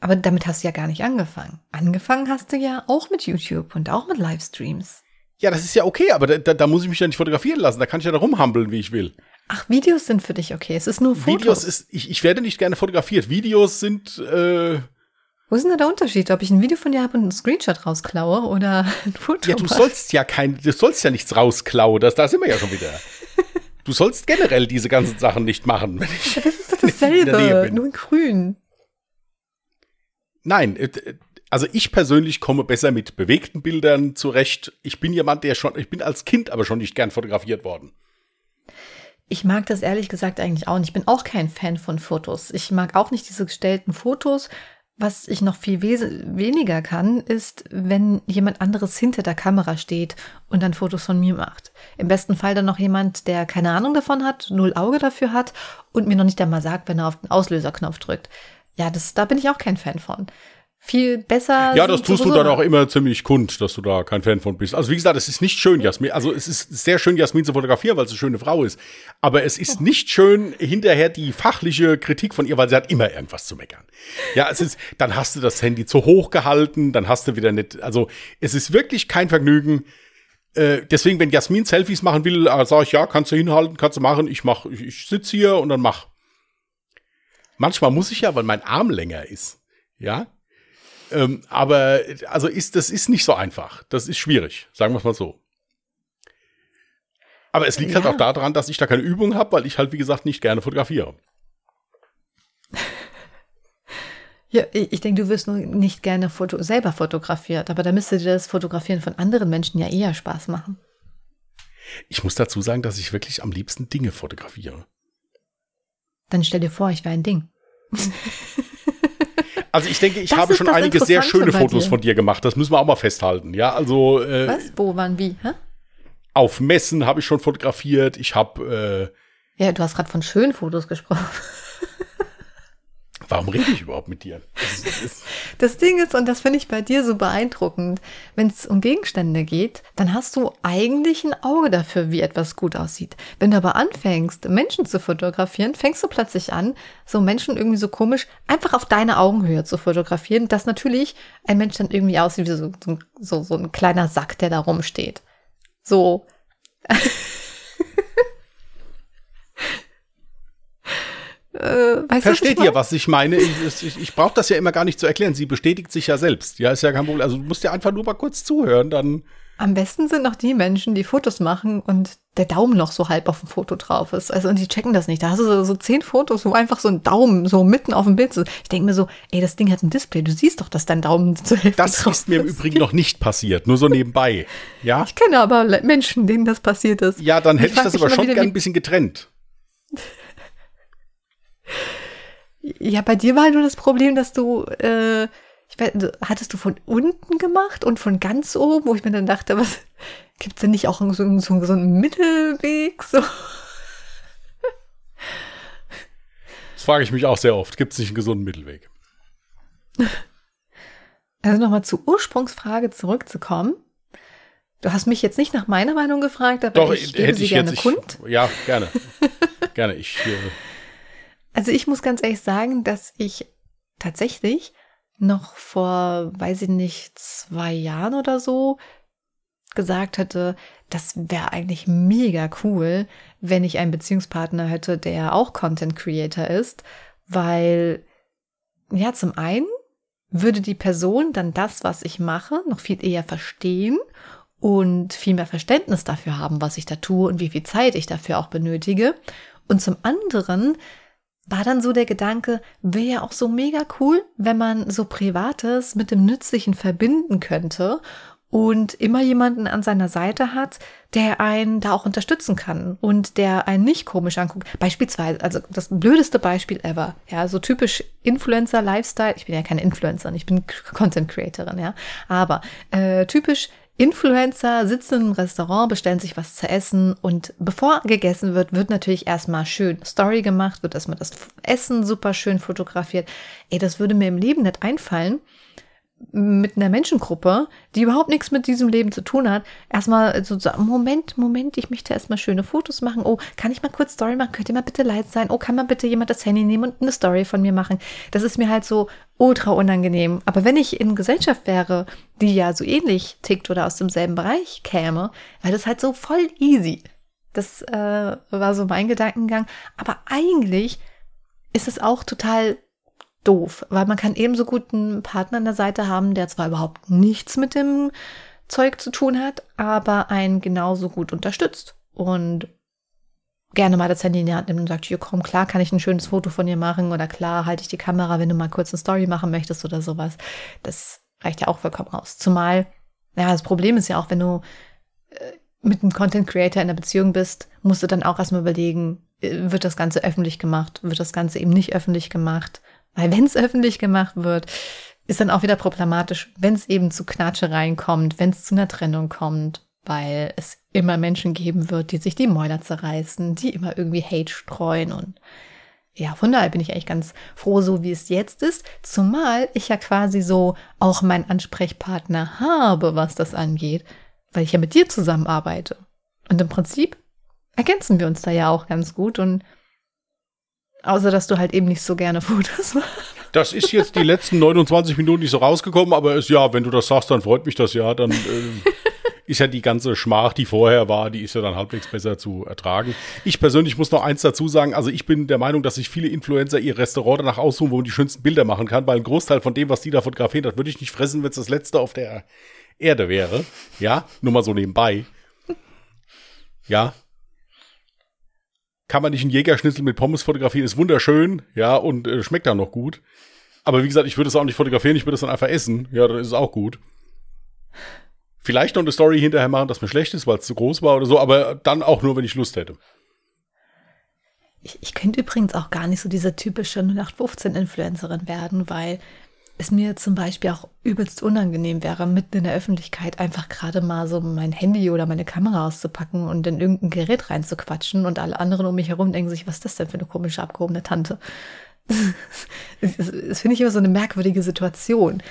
Aber damit hast du ja gar nicht angefangen. Angefangen hast du ja auch mit YouTube und auch mit Livestreams. Ja, das ist ja okay, aber da, da muss ich mich ja nicht fotografieren lassen. Da kann ich ja da rumhampeln, wie ich will. Ach, Videos sind für dich okay. Es ist nur Fotos. Videos ist, ich, ich werde nicht gerne fotografiert. Videos sind, äh, Wo ist denn da der Unterschied, ob ich ein Video von dir habe und einen Screenshot rausklaue oder ein Foto? Ja, du sollst ja kein, du sollst ja nichts rausklauen. Das, da sind wir ja schon wieder. du sollst generell diese ganzen Sachen nicht machen. Wenn ich das ist doch dasselbe, nur in grün. Nein, äh, also ich persönlich komme besser mit bewegten Bildern zurecht. Ich bin jemand, der schon, ich bin als Kind aber schon nicht gern fotografiert worden. Ich mag das ehrlich gesagt eigentlich auch nicht. Ich bin auch kein Fan von Fotos. Ich mag auch nicht diese gestellten Fotos. Was ich noch viel weniger kann, ist, wenn jemand anderes hinter der Kamera steht und dann Fotos von mir macht. Im besten Fall dann noch jemand, der keine Ahnung davon hat, null Auge dafür hat und mir noch nicht einmal sagt, wenn er auf den Auslöserknopf drückt. Ja, das, da bin ich auch kein Fan von viel besser. Ja, das tust du dann auch immer ziemlich kund, dass du da kein Fan von bist. Also wie gesagt, es ist nicht schön, Jasmin. Also es ist sehr schön, Jasmin zu fotografieren, weil sie eine schöne Frau ist. Aber es ist oh. nicht schön, hinterher die fachliche Kritik von ihr, weil sie hat immer irgendwas zu meckern. Ja, es ist, dann hast du das Handy zu hoch gehalten, dann hast du wieder nicht, also es ist wirklich kein Vergnügen. Äh, deswegen, wenn Jasmin Selfies machen will, äh, sage ich, ja, kannst du hinhalten, kannst du machen. Ich mach, ich, ich sitze hier und dann mach. Manchmal muss ich ja, weil mein Arm länger ist. Ja, ähm, aber also ist, das ist nicht so einfach. Das ist schwierig, sagen wir es mal so. Aber es liegt halt ja. halt auch daran, dass ich da keine Übung habe, weil ich halt, wie gesagt, nicht gerne fotografiere. Ja, ich denke, du wirst nur nicht gerne Foto selber fotografiert, aber da müsste dir das Fotografieren von anderen Menschen ja eher Spaß machen. Ich muss dazu sagen, dass ich wirklich am liebsten Dinge fotografiere. Dann stell dir vor, ich wäre ein Ding. Also ich denke, ich das habe schon einige sehr schöne Fotos von dir gemacht. Das müssen wir auch mal festhalten. Ja, also. Äh, Was? Wo, wann, wie? Hä? Auf Messen habe ich schon fotografiert. Ich habe. Äh, ja, du hast gerade von schönen Fotos gesprochen. Warum rede ich überhaupt mit dir? Das, Ding ist, und das finde ich bei dir so beeindruckend, wenn es um Gegenstände geht, dann hast du eigentlich ein Auge dafür, wie etwas gut aussieht. Wenn du aber anfängst, Menschen zu fotografieren, fängst du plötzlich an, so Menschen irgendwie so komisch einfach auf deine Augenhöhe zu fotografieren, dass natürlich ein Mensch dann irgendwie aussieht wie so, so, so ein kleiner Sack, der da rumsteht. So. Äh, Versteht ihr, was ich meine? Ich, ich, ich brauche das ja immer gar nicht zu erklären. Sie bestätigt sich ja selbst. Ja, ist ja kein Problem. Also du musst ja einfach nur mal kurz zuhören, dann. Am besten sind noch die Menschen, die Fotos machen und der Daumen noch so halb auf dem Foto drauf ist. Also, und die checken das nicht. Da hast du so, so zehn Fotos, wo einfach so ein Daumen so mitten auf dem Bild ist. Ich denke mir so, ey, das Ding hat ein Display. Du siehst doch, dass dein Daumen zur Hälfte Das drauf ist mir im Übrigen noch nicht passiert. Nur so nebenbei. Ja? Ich kenne aber Menschen, denen das passiert ist. Ja, dann hätte ich, ich das aber schon gern ein bisschen getrennt. Ja, bei dir war nur das Problem, dass du, äh, ich weiß, hattest du von unten gemacht und von ganz oben, wo ich mir dann dachte, was gibt's denn nicht auch so, so, so einen Mittelweg? So? Das frage ich mich auch sehr oft. Gibt es nicht einen gesunden Mittelweg? Also nochmal zur Ursprungsfrage zurückzukommen. Du hast mich jetzt nicht nach meiner Meinung gefragt, aber Doch, ich gebe hätte sie ich gerne jetzt, kund. Ich, ja, gerne. gerne. Ich äh, also ich muss ganz ehrlich sagen, dass ich tatsächlich noch vor, weiß ich nicht, zwei Jahren oder so gesagt hätte, das wäre eigentlich mega cool, wenn ich einen Beziehungspartner hätte, der auch Content Creator ist, weil, ja, zum einen würde die Person dann das, was ich mache, noch viel eher verstehen und viel mehr Verständnis dafür haben, was ich da tue und wie viel Zeit ich dafür auch benötige. Und zum anderen war dann so der Gedanke, wäre ja auch so mega cool, wenn man so Privates mit dem Nützlichen verbinden könnte und immer jemanden an seiner Seite hat, der einen da auch unterstützen kann und der einen nicht komisch anguckt. Beispielsweise, also das blödeste Beispiel ever, ja, so typisch Influencer-Lifestyle. Ich bin ja keine Influencerin, ich bin Content-Creatorin, ja, aber äh, typisch Influencer sitzen im Restaurant, bestellen sich was zu essen und bevor gegessen wird, wird natürlich erstmal schön Story gemacht, wird erstmal das Essen super schön fotografiert. Ey, das würde mir im Leben nicht einfallen, mit einer Menschengruppe, die überhaupt nichts mit diesem Leben zu tun hat, erstmal so sagen, Moment, Moment, ich möchte erstmal schöne Fotos machen. Oh, kann ich mal kurz Story machen? Könnt ihr mal bitte leid sein? Oh, kann mal bitte jemand das Handy nehmen und eine Story von mir machen? Das ist mir halt so ultra unangenehm. Aber wenn ich in Gesellschaft wäre, die ja so ähnlich tickt oder aus demselben Bereich käme, wäre das halt so voll easy. Das äh, war so mein Gedankengang. Aber eigentlich ist es auch total doof, weil man kann ebenso gut einen Partner an der Seite haben, der zwar überhaupt nichts mit dem Zeug zu tun hat, aber einen genauso gut unterstützt und gerne mal das Handy in die Hand nimmt und sagt, hier komm, klar kann ich ein schönes Foto von dir machen oder klar halte ich die Kamera, wenn du mal kurz eine Story machen möchtest oder sowas. Das reicht ja auch vollkommen aus. Zumal, ja, das Problem ist ja auch, wenn du äh, mit einem Content Creator in einer Beziehung bist, musst du dann auch erstmal überlegen, äh, wird das Ganze öffentlich gemacht, wird das Ganze eben nicht öffentlich gemacht, weil wenn es öffentlich gemacht wird, ist dann auch wieder problematisch, wenn es eben zu Knatschereien kommt, wenn es zu einer Trennung kommt, weil es immer Menschen geben wird, die sich die Mäuler zerreißen, die immer irgendwie Hate streuen und ja, von daher bin ich eigentlich ganz froh, so wie es jetzt ist, zumal ich ja quasi so auch meinen Ansprechpartner habe, was das angeht, weil ich ja mit dir zusammenarbeite. Und im Prinzip ergänzen wir uns da ja auch ganz gut und Außer, dass du halt eben nicht so gerne Fotos machst. Das ist jetzt die letzten 29 Minuten nicht so rausgekommen, aber ist, ja, wenn du das sagst, dann freut mich das ja. Dann äh, ist ja die ganze Schmach, die vorher war, die ist ja dann halbwegs besser zu ertragen. Ich persönlich muss noch eins dazu sagen. Also ich bin der Meinung, dass sich viele Influencer ihr Restaurant danach aussuchen, wo man die schönsten Bilder machen kann, weil ein Großteil von dem, was die da fotografieren, das würde ich nicht fressen, wenn es das letzte auf der Erde wäre. Ja, nur mal so nebenbei. Ja, kann man nicht einen Jägerschnitzel mit Pommes fotografieren, ist wunderschön, ja, und äh, schmeckt dann noch gut. Aber wie gesagt, ich würde es auch nicht fotografieren, ich würde es dann einfach essen. Ja, dann ist es auch gut. Vielleicht noch eine Story hinterher machen, dass mir schlecht ist, weil es zu groß war oder so, aber dann auch nur, wenn ich Lust hätte. Ich, ich könnte übrigens auch gar nicht so diese typische 0815-Influencerin werden, weil es mir zum Beispiel auch übelst unangenehm wäre, mitten in der Öffentlichkeit einfach gerade mal so mein Handy oder meine Kamera auszupacken und in irgendein Gerät reinzuquatschen und alle anderen um mich herum denken sich, was ist das denn für eine komische abgehobene Tante? das, das finde ich immer so eine merkwürdige Situation.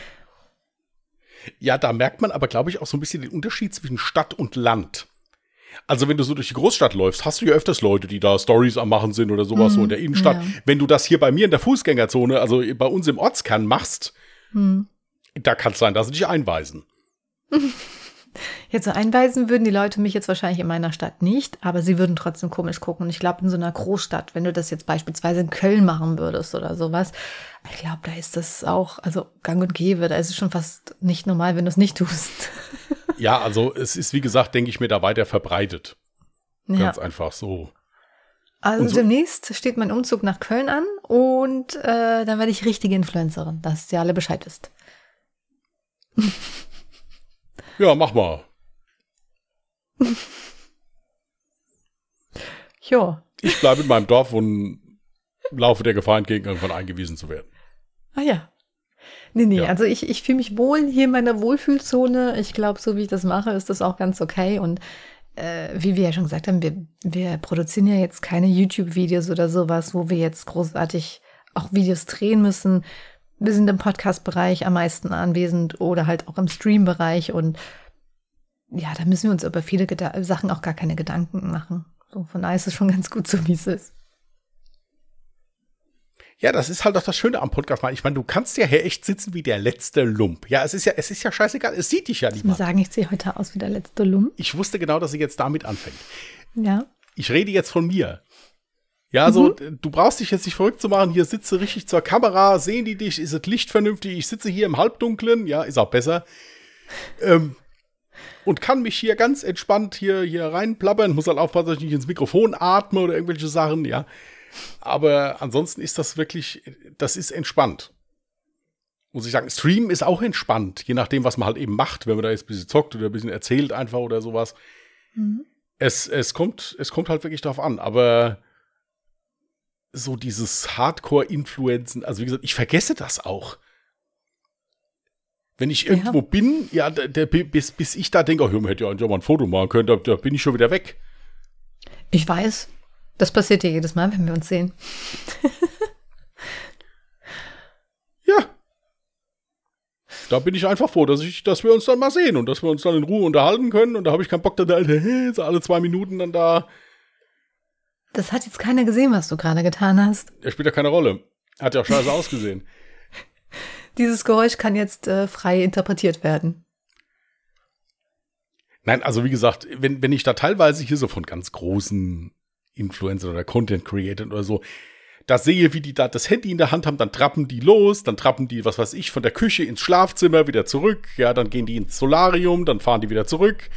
Ja, da merkt man aber, glaube ich, auch so ein bisschen den Unterschied zwischen Stadt und Land. Also wenn du so durch die Großstadt läufst, hast du ja öfters Leute, die da Stories am machen sind oder sowas, mhm, so in der Innenstadt. Ja. Wenn du das hier bei mir in der Fußgängerzone, also bei uns im Ortskern machst, mhm. da kann es sein, dass sie dich einweisen. Jetzt so einweisen würden die Leute mich jetzt wahrscheinlich in meiner Stadt nicht, aber sie würden trotzdem komisch gucken. Und ich glaube, in so einer Großstadt, wenn du das jetzt beispielsweise in Köln machen würdest oder sowas, ich glaube, da ist das auch, also gang und gäbe, da ist es schon fast nicht normal, wenn du es nicht tust. Ja, also es ist, wie gesagt, denke ich mir, da weiter verbreitet. Ganz ja. einfach so. Also so demnächst steht mein Umzug nach Köln an und äh, dann werde ich richtige Influencerin, dass ihr alle Bescheid wisst. ja, mach mal. jo. Ich bleibe in meinem Dorf und laufe der Gefahr entgegen, irgendwann eingewiesen zu werden. Ah ja. Nee, nee, ja. also ich, ich fühle mich wohl hier in meiner Wohlfühlzone. Ich glaube, so wie ich das mache, ist das auch ganz okay. Und äh, wie wir ja schon gesagt haben, wir, wir produzieren ja jetzt keine YouTube-Videos oder sowas, wo wir jetzt großartig auch Videos drehen müssen. Wir sind im Podcast-Bereich am meisten anwesend oder halt auch im Stream-Bereich und ja, da müssen wir uns über viele Geda Sachen auch gar keine Gedanken machen. So, von daher ist es schon ganz gut so, wie es ist. Ja, das ist halt auch das Schöne am Podcast. Ich meine, du kannst ja hier echt sitzen wie der letzte Lump. Ja, es ist ja, es ist ja scheißegal. Es sieht dich ja nicht mal. sagen, ich sehe heute aus wie der letzte Lump. Ich wusste genau, dass sie jetzt damit anfängt. Ja. Ich rede jetzt von mir. Ja, so, mhm. du brauchst dich jetzt nicht verrückt zu machen. Hier sitze richtig zur Kamera, sehen die dich, ist das Licht vernünftig? Ich sitze hier im Halbdunklen, ja, ist auch besser. Ähm, und kann mich hier ganz entspannt hier, hier reinplappern. Muss halt aufpassen, dass ich nicht ins Mikrofon atme oder irgendwelche Sachen, ja. Aber ansonsten ist das wirklich, das ist entspannt. Muss ich sagen, Stream ist auch entspannt, je nachdem, was man halt eben macht, wenn man da jetzt ein bisschen zockt oder ein bisschen erzählt einfach oder sowas. Mhm. Es, es, kommt, es kommt halt wirklich darauf an, aber so dieses Hardcore-Influenzen, also wie gesagt, ich vergesse das auch. Wenn ich irgendwo ja. bin, ja, der, der, bis, bis ich da denke, oh, man hätte ja mal ein Foto machen können, da, da bin ich schon wieder weg. Ich weiß, das passiert ja jedes Mal, wenn wir uns sehen. ja. Da bin ich einfach froh, dass, ich, dass wir uns dann mal sehen und dass wir uns dann in Ruhe unterhalten können. Und da habe ich keinen Bock, da so alle zwei Minuten dann da. Das hat jetzt keiner gesehen, was du gerade getan hast. Er spielt ja keine Rolle. Hat ja auch scheiße ausgesehen. Dieses Geräusch kann jetzt äh, frei interpretiert werden. Nein, also wie gesagt, wenn, wenn ich da teilweise hier so von ganz großen Influencer oder Content Creator oder so, da sehe, wie die da das Handy in der Hand haben, dann trappen die los, dann trappen die, was weiß ich, von der Küche ins Schlafzimmer wieder zurück, ja, dann gehen die ins Solarium, dann fahren die wieder zurück.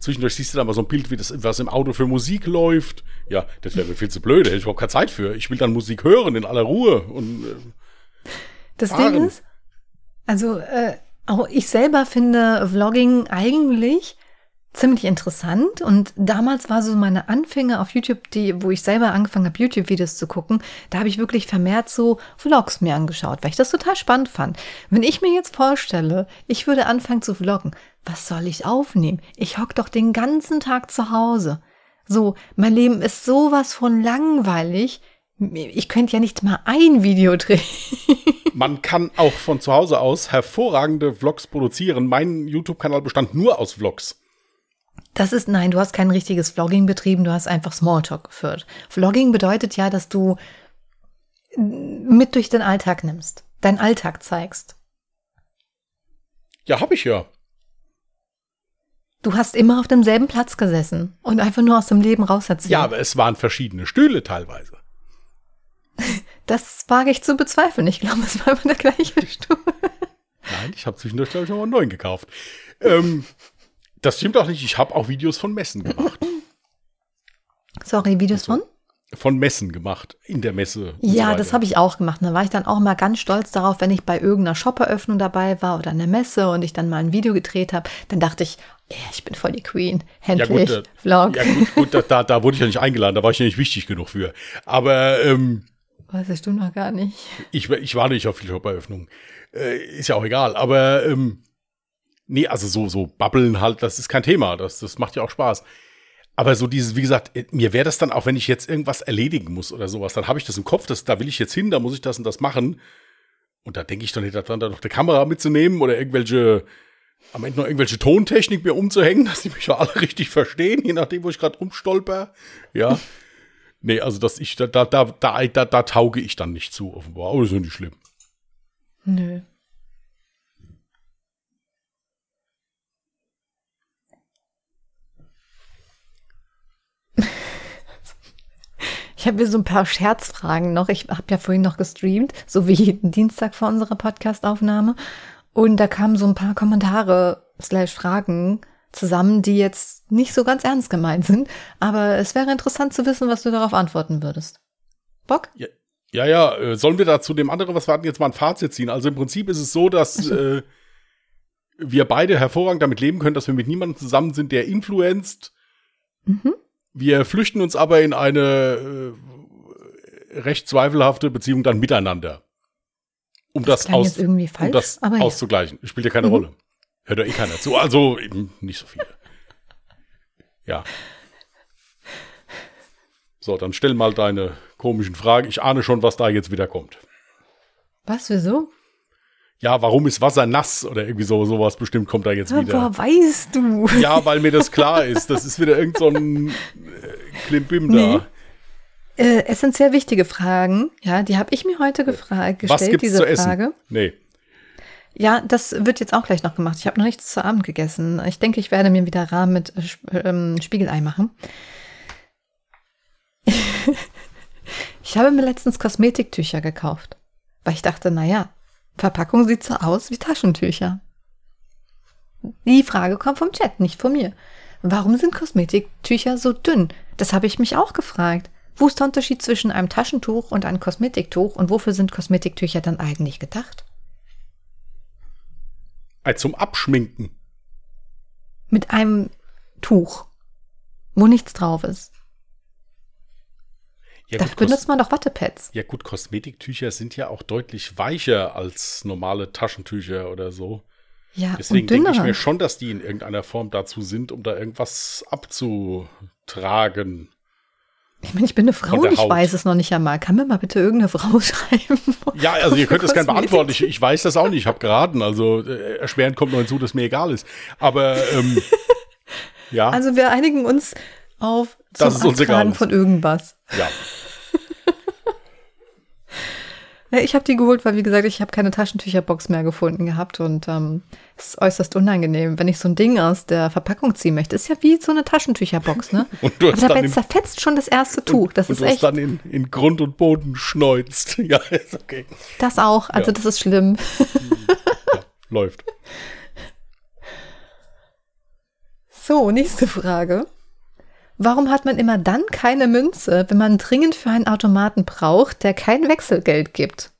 Zwischendurch siehst du dann mal so ein Bild, wie das, was im Auto für Musik läuft. Ja, das wäre mir viel zu blöd, hätte ich überhaupt keine Zeit für. Ich will dann Musik hören in aller Ruhe und äh, Das fahren. Ding ist, also äh, auch ich selber finde Vlogging eigentlich ziemlich interessant. Und damals war so meine Anfänge auf YouTube, die, wo ich selber angefangen habe, YouTube-Videos zu gucken, da habe ich wirklich vermehrt so Vlogs mir angeschaut, weil ich das total spannend fand. Wenn ich mir jetzt vorstelle, ich würde anfangen zu vloggen, was soll ich aufnehmen? Ich hock doch den ganzen Tag zu Hause. So, mein Leben ist sowas von langweilig. Ich könnte ja nicht mal ein Video drehen. Man kann auch von zu Hause aus hervorragende Vlogs produzieren. Mein YouTube-Kanal bestand nur aus Vlogs. Das ist, nein, du hast kein richtiges Vlogging betrieben, du hast einfach Smalltalk geführt. Vlogging bedeutet ja, dass du mit durch den Alltag nimmst, deinen Alltag zeigst. Ja, hab ich ja. Du hast immer auf demselben Platz gesessen und einfach nur aus dem Leben raus erzählt. Ja, aber es waren verschiedene Stühle teilweise. Das wage ich zu bezweifeln. Ich glaube, es war immer der gleiche Stuhl. Nein, ich habe zwischendurch, glaube ich, noch einen neuen gekauft. Ähm, das stimmt auch nicht. Ich habe auch Videos von Messen gemacht. Sorry, Videos von? von Messen gemacht, in der Messe. Ja, so das habe ich auch gemacht. Da war ich dann auch mal ganz stolz darauf, wenn ich bei irgendeiner Shop-Eröffnung dabei war oder an der Messe und ich dann mal ein Video gedreht habe, dann dachte ich, ja, ich bin voll die Queen. Endlich, ja, gut, Vlog. Ja, gut, gut da, da, da wurde ich ja nicht eingeladen, da war ich ja nicht wichtig genug für. Aber ähm, Weißt du noch gar nicht. Ich, ich war nicht auf die Shop-Eröffnung. Äh, ist ja auch egal. Aber ähm, nee, also so, so babbeln halt, das ist kein Thema. Das, das macht ja auch Spaß. Aber so dieses, wie gesagt, äh, mir wäre das dann auch, wenn ich jetzt irgendwas erledigen muss oder sowas, dann habe ich das im Kopf, das, da will ich jetzt hin, da muss ich das und das machen. Und da denke ich doch nicht, dann da noch eine Kamera mitzunehmen oder irgendwelche, am Ende noch irgendwelche Tontechnik mir umzuhängen, dass die mich alle richtig verstehen, je nachdem, wo ich gerade rumstolper. Ja. nee, also dass ich, da, da, da, da, da, da tauge ich dann nicht zu, offenbar. Aber das ist ja nicht schlimm. Nö. Habe hier so ein paar Scherzfragen noch. Ich habe ja vorhin noch gestreamt, so wie jeden Dienstag vor unserer Podcastaufnahme. Und da kamen so ein paar Kommentare slash Fragen zusammen, die jetzt nicht so ganz ernst gemeint sind. Aber es wäre interessant zu wissen, was du darauf antworten würdest. Bock? Ja, ja, ja. Äh, sollen wir da zu dem anderen, was wir hatten, jetzt mal ein Fazit ziehen? Also im Prinzip ist es so, dass äh, wir beide hervorragend damit leben können, dass wir mit niemandem zusammen sind, der influenzt. Mhm. Wir flüchten uns aber in eine äh, recht zweifelhafte Beziehung dann miteinander. Um das, das, aus, falsch, um das auszugleichen. Ja. Spielt ja keine mhm. Rolle. Hört ja eh keiner zu. Also eben nicht so viele. Ja. So, dann stell mal deine komischen Fragen. Ich ahne schon, was da jetzt wieder kommt. Was, wieso? Ja, warum ist Wasser nass oder irgendwie so sowas bestimmt kommt da jetzt wieder. Aber weißt du? Ja, weil mir das klar ist. Das ist wieder irgend so ein äh, Klimbim nee. da. Äh, essentiell wichtige Fragen, ja, die habe ich mir heute gefragt, gestellt, Was gibt's diese zu essen? Frage. Nee. Ja, das wird jetzt auch gleich noch gemacht. Ich habe noch nichts zu Abend gegessen. Ich denke, ich werde mir wieder Rahmen mit äh, ähm, Spiegelei machen. ich habe mir letztens Kosmetiktücher gekauft, weil ich dachte, naja, Verpackung sieht so aus wie Taschentücher. Die Frage kommt vom Chat, nicht von mir. Warum sind Kosmetiktücher so dünn? Das habe ich mich auch gefragt. Wo ist der Unterschied zwischen einem Taschentuch und einem Kosmetiktuch und wofür sind Kosmetiktücher dann eigentlich gedacht? Zum Abschminken. Mit einem Tuch, wo nichts drauf ist. Ja, Dafür benutzt man doch Wattepads. Ja gut, Kosmetiktücher sind ja auch deutlich weicher als normale Taschentücher oder so. Ja, Deswegen denke ich mir schon, dass die in irgendeiner Form dazu sind, um da irgendwas abzutragen. Ich meine, ich bin eine Frau und ich Haut. weiß es noch nicht einmal. Kann mir mal bitte irgendeine Frau schreiben? Ja, also ihr könnt das gerne beantworten. Ich, ich weiß das auch nicht. Ich habe geraten. Also äh, erschwerend kommt noch hinzu, dass mir egal ist. Aber ähm, ja. Also wir einigen uns auf das Abtragen von irgendwas. Ja. Ich habe die geholt, weil wie gesagt, ich habe keine Taschentücherbox mehr gefunden gehabt und ähm, es ist äußerst unangenehm, wenn ich so ein Ding aus der Verpackung ziehen möchte. Ist ja wie so eine Taschentücherbox, ne? und du hast Aber dabei zerfetzt schon das erste Tuch. Das und, ist du echt. dann in, in Grund und Boden schneuzt. Ja, ist okay. Das auch. Also ja. das ist schlimm. ja, läuft. So, nächste Frage. Warum hat man immer dann keine Münze, wenn man dringend für einen Automaten braucht, der kein Wechselgeld gibt?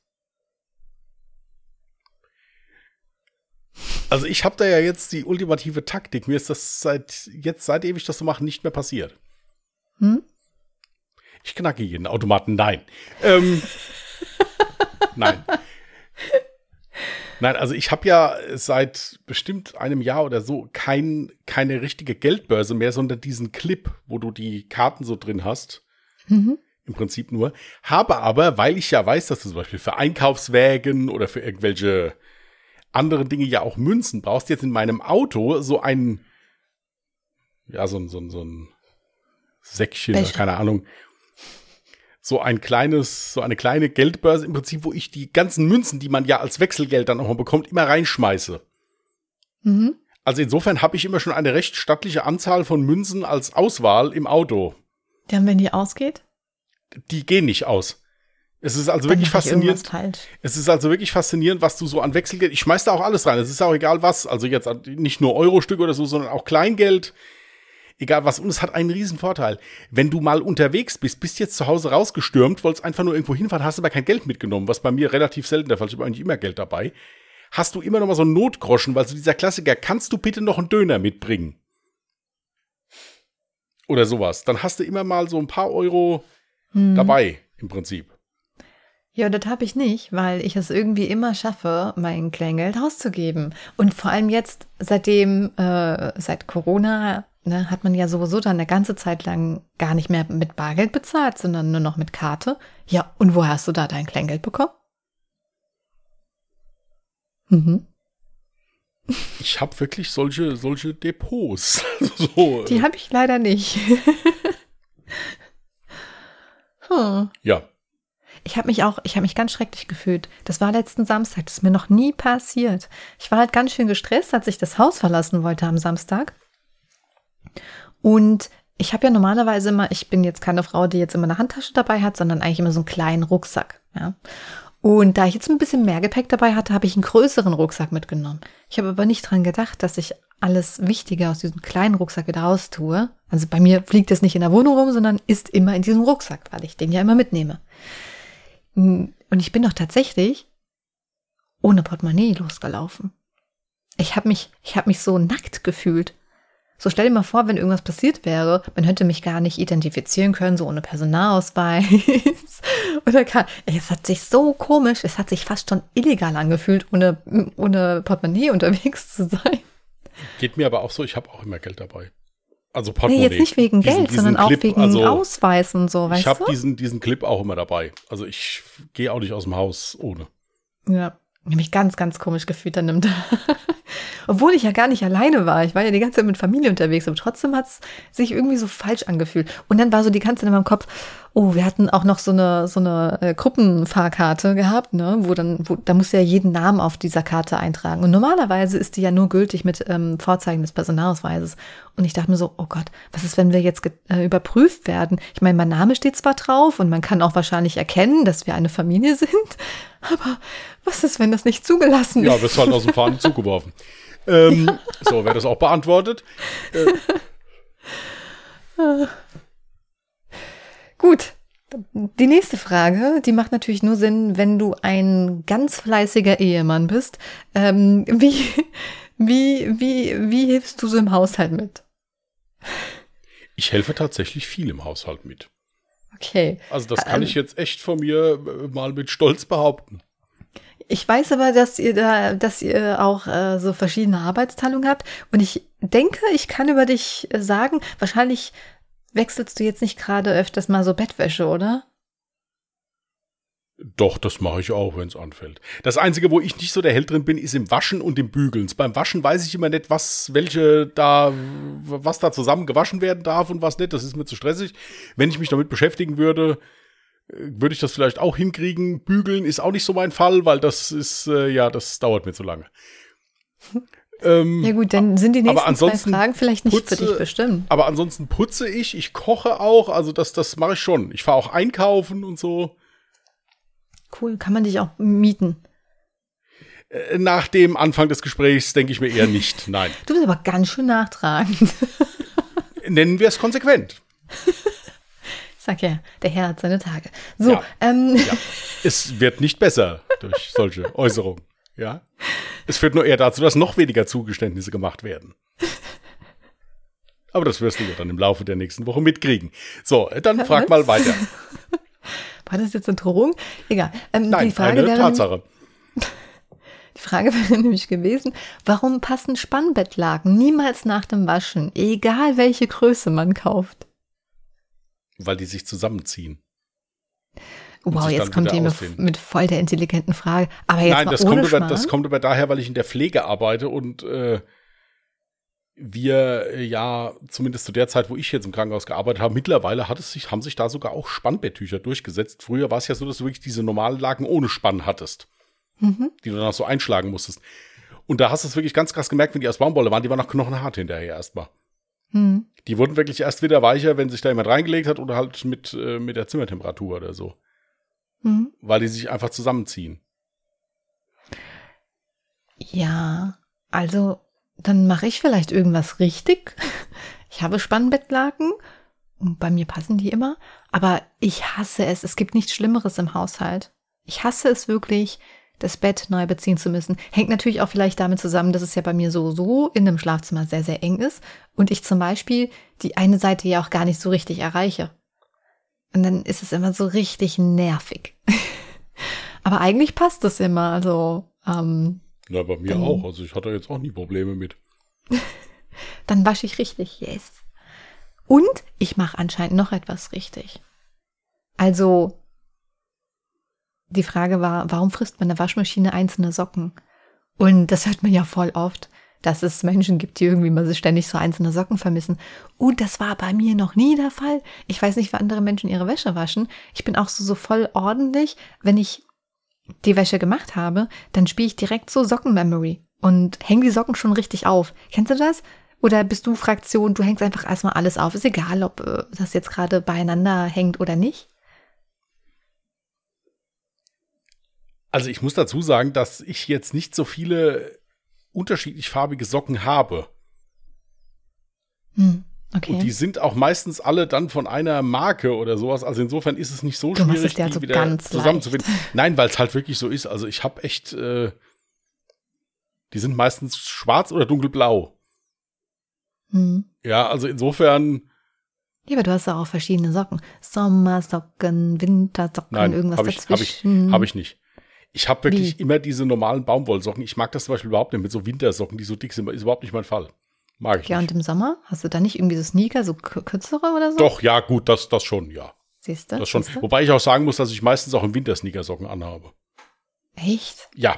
Also ich habe da ja jetzt die ultimative Taktik. Mir ist das seit jetzt, seitdem ich das so mache, nicht mehr passiert. Hm? Ich knacke jeden Automaten. Nein. Ähm, nein. Nein, also ich habe ja seit bestimmt einem Jahr oder so kein, keine richtige Geldbörse mehr, sondern diesen Clip, wo du die Karten so drin hast. Mhm. Im Prinzip nur. Habe aber, weil ich ja weiß, dass du zum Beispiel für Einkaufswägen oder für irgendwelche anderen Dinge ja auch Münzen brauchst, jetzt in meinem Auto so ein, ja, so ein, so ein, so ein Säckchen, Welche? keine Ahnung, so ein kleines, so eine kleine Geldbörse im Prinzip, wo ich die ganzen Münzen, die man ja als Wechselgeld dann auch mal bekommt, immer reinschmeiße. Mhm. Also insofern habe ich immer schon eine recht stattliche Anzahl von Münzen als Auswahl im Auto. Dann, wenn die ausgeht? Die gehen nicht aus. Es ist also Dann wirklich faszinierend. Es ist also wirklich faszinierend, was du so an Wechselgeld. Ich schmeiß da auch alles rein. Es ist auch egal was. Also jetzt nicht nur Euro-Stück oder so, sondern auch Kleingeld egal was. Und es hat einen riesen Vorteil. Wenn du mal unterwegs bist, bist jetzt zu Hause rausgestürmt, wolltest einfach nur irgendwo hinfahren, hast aber kein Geld mitgenommen, was bei mir relativ selten der Fall ist. Ich habe eigentlich immer Geld dabei. Hast du immer noch mal so einen Notgroschen, weil so dieser Klassiker, kannst du bitte noch einen Döner mitbringen? Oder sowas. Dann hast du immer mal so ein paar Euro hm. dabei, im Prinzip. Ja, das habe ich nicht, weil ich es irgendwie immer schaffe, mein Kleingeld auszugeben. Und vor allem jetzt, seitdem, äh, seit Corona, ne, hat man ja sowieso dann eine ganze Zeit lang gar nicht mehr mit Bargeld bezahlt, sondern nur noch mit Karte. Ja, und woher hast du da dein Kleingeld bekommen? Mhm. Ich habe wirklich solche, solche Depots. so, Die habe ich leider nicht. hm. Ja, ich habe mich auch, ich habe mich ganz schrecklich gefühlt. Das war letzten Samstag, das ist mir noch nie passiert. Ich war halt ganz schön gestresst, als ich das Haus verlassen wollte am Samstag. Und ich habe ja normalerweise immer, ich bin jetzt keine Frau, die jetzt immer eine Handtasche dabei hat, sondern eigentlich immer so einen kleinen Rucksack. Ja. Und da ich jetzt ein bisschen mehr Gepäck dabei hatte, habe ich einen größeren Rucksack mitgenommen. Ich habe aber nicht dran gedacht, dass ich alles Wichtige aus diesem kleinen Rucksack wieder raus tue. Also bei mir fliegt es nicht in der Wohnung rum, sondern ist immer in diesem Rucksack, weil ich den ja immer mitnehme. Und ich bin doch tatsächlich ohne Portemonnaie losgelaufen. Ich habe mich, ich habe mich so nackt gefühlt. So stell dir mal vor, wenn irgendwas passiert wäre, man hätte mich gar nicht identifizieren können, so ohne Personalausweis. Oder kann, es hat sich so komisch, es hat sich fast schon illegal angefühlt, ohne, ohne Portemonnaie unterwegs zu sein. Geht mir aber auch so, ich habe auch immer Geld dabei. Also Portemonnaie. Nee, jetzt nicht wegen diesen, Geld, diesen sondern Clip, auch wegen also, Ausweis und so, weißt ich hab du? Ich habe diesen, diesen Clip auch immer dabei. Also ich gehe auch nicht aus dem Haus ohne. Ja, ich mich ganz, ganz komisch gefühlt an einem Tag. Obwohl ich ja gar nicht alleine war. Ich war ja die ganze Zeit mit Familie unterwegs, aber trotzdem hat es sich irgendwie so falsch angefühlt. Und dann war so die ganze Zeit in meinem Kopf, oh, wir hatten auch noch so eine, so eine äh, Gruppenfahrkarte gehabt, ne, wo dann, wo, da musst du ja jeden Namen auf dieser Karte eintragen. Und normalerweise ist die ja nur gültig mit ähm, Vorzeigen des Personalausweises. Und ich dachte mir so, oh Gott, was ist, wenn wir jetzt äh, überprüft werden? Ich meine, mein Name steht zwar drauf und man kann auch wahrscheinlich erkennen, dass wir eine Familie sind, aber was ist, wenn das nicht zugelassen ist? Ja, wirst halt aus dem Fahren zugeworfen. Ähm, ja. So, wäre das auch beantwortet. Äh. Gut. Die nächste Frage, die macht natürlich nur Sinn, wenn du ein ganz fleißiger Ehemann bist. Ähm, wie, wie, wie, wie hilfst du so im Haushalt mit? Ich helfe tatsächlich viel im Haushalt mit. Okay. Also das kann ich jetzt echt von mir äh, mal mit Stolz behaupten. Ich weiß aber, dass ihr da, dass ihr auch äh, so verschiedene Arbeitsteilungen habt. Und ich denke, ich kann über dich äh, sagen, wahrscheinlich wechselst du jetzt nicht gerade öfters mal so Bettwäsche, oder? Doch, das mache ich auch, wenn es anfällt. Das Einzige, wo ich nicht so der Held drin bin, ist im Waschen und im Bügeln. Beim Waschen weiß ich immer nicht, was, welche da, was da zusammen gewaschen werden darf und was nicht. Das ist mir zu stressig. Wenn ich mich damit beschäftigen würde, würde ich das vielleicht auch hinkriegen. Bügeln ist auch nicht so mein Fall, weil das ist, äh, ja, das dauert mir zu lange. Ähm, ja gut, dann sind die nächsten zwei Fragen vielleicht nicht putze, für dich bestimmt. Aber ansonsten putze ich, ich koche auch, also das, das mache ich schon. Ich fahre auch einkaufen und so. Cool, kann man dich auch mieten? Äh, nach dem Anfang des Gesprächs denke ich mir eher nicht, nein. Du bist aber ganz schön nachtragend. Nennen wir es konsequent. Sag ja, der Herr hat seine Tage. So, ja, ähm. Ja. Es wird nicht besser durch solche Äußerungen. Ja. Es führt nur eher dazu, dass noch weniger Zugeständnisse gemacht werden. Aber das wirst du ja dann im Laufe der nächsten Woche mitkriegen. So, dann frag mal weiter. War das jetzt eine Drohung? Egal. Ähm, Nein, die Frage eine wäre, Tatsache. Die Frage wäre nämlich gewesen, warum passen Spannbettlaken niemals nach dem Waschen, egal welche Größe man kauft? Weil die sich zusammenziehen. Wow, jetzt kommt ihr mit voll der intelligenten Frage. Aber jetzt Nein, das, kommt aber, das kommt aber daher, weil ich in der Pflege arbeite und äh, wir äh, ja, zumindest zu der Zeit, wo ich jetzt im Krankenhaus gearbeitet habe, mittlerweile hat es sich, haben sich da sogar auch Spannbetttücher durchgesetzt. Früher war es ja so, dass du wirklich diese normalen Lagen ohne Spann hattest, mhm. die du danach so einschlagen musstest. Und da hast du es wirklich ganz krass gemerkt, wenn die aus Baumwolle waren, die waren noch knochenhart hinterher erstmal. Mhm. Die wurden wirklich erst wieder weicher, wenn sich da jemand reingelegt hat oder halt mit, äh, mit der Zimmertemperatur oder so. Mhm. Weil die sich einfach zusammenziehen. Ja, also dann mache ich vielleicht irgendwas richtig. Ich habe Spannbettlaken und bei mir passen die immer, aber ich hasse es. Es gibt nichts Schlimmeres im Haushalt. Ich hasse es wirklich, das Bett neu beziehen zu müssen. Hängt natürlich auch vielleicht damit zusammen, dass es ja bei mir so so in einem Schlafzimmer sehr, sehr eng ist und ich zum Beispiel die eine Seite ja auch gar nicht so richtig erreiche. Und dann ist es immer so richtig nervig. Aber eigentlich passt es immer. Also, ähm, ja, bei mir dann, auch. Also ich hatte jetzt auch nie Probleme mit. dann wasche ich richtig, yes. Und ich mache anscheinend noch etwas richtig. Also, die Frage war, warum frisst man in der Waschmaschine einzelne Socken? Und das hört man ja voll oft, dass es Menschen gibt, die irgendwie mal ständig so einzelne Socken vermissen. Und das war bei mir noch nie der Fall. Ich weiß nicht, wie andere Menschen ihre Wäsche waschen. Ich bin auch so, so voll ordentlich. Wenn ich die Wäsche gemacht habe, dann spiele ich direkt so Sockenmemory und hänge die Socken schon richtig auf. Kennst du das? Oder bist du Fraktion, du hängst einfach erstmal alles auf. Ist egal, ob äh, das jetzt gerade beieinander hängt oder nicht? Also ich muss dazu sagen, dass ich jetzt nicht so viele unterschiedlich farbige Socken habe. Hm, okay. Und die sind auch meistens alle dann von einer Marke oder sowas. Also insofern ist es nicht so du schwierig, die also wieder zusammenzufinden. Nein, weil es halt wirklich so ist. Also ich habe echt, äh, die sind meistens schwarz oder dunkelblau. Hm. Ja, also insofern. Ja, aber du hast ja auch verschiedene Socken. Sommersocken, Wintersocken, Nein, irgendwas hab ich, dazwischen. Habe ich, hab ich nicht. Ich habe wirklich Wie? immer diese normalen Baumwollsocken. Ich mag das zum Beispiel überhaupt nicht mit so Wintersocken, die so dick sind. Ist überhaupt nicht mein Fall. Mag ich ja, nicht. und im Sommer? Hast du da nicht irgendwie so Sneaker, so kürzere oder so? Doch, ja, gut, das, das schon, ja. Siehst du? Das schon. Siehste? Wobei ich auch sagen muss, dass ich meistens auch im Winter Sneakersocken anhabe. Echt? Ja.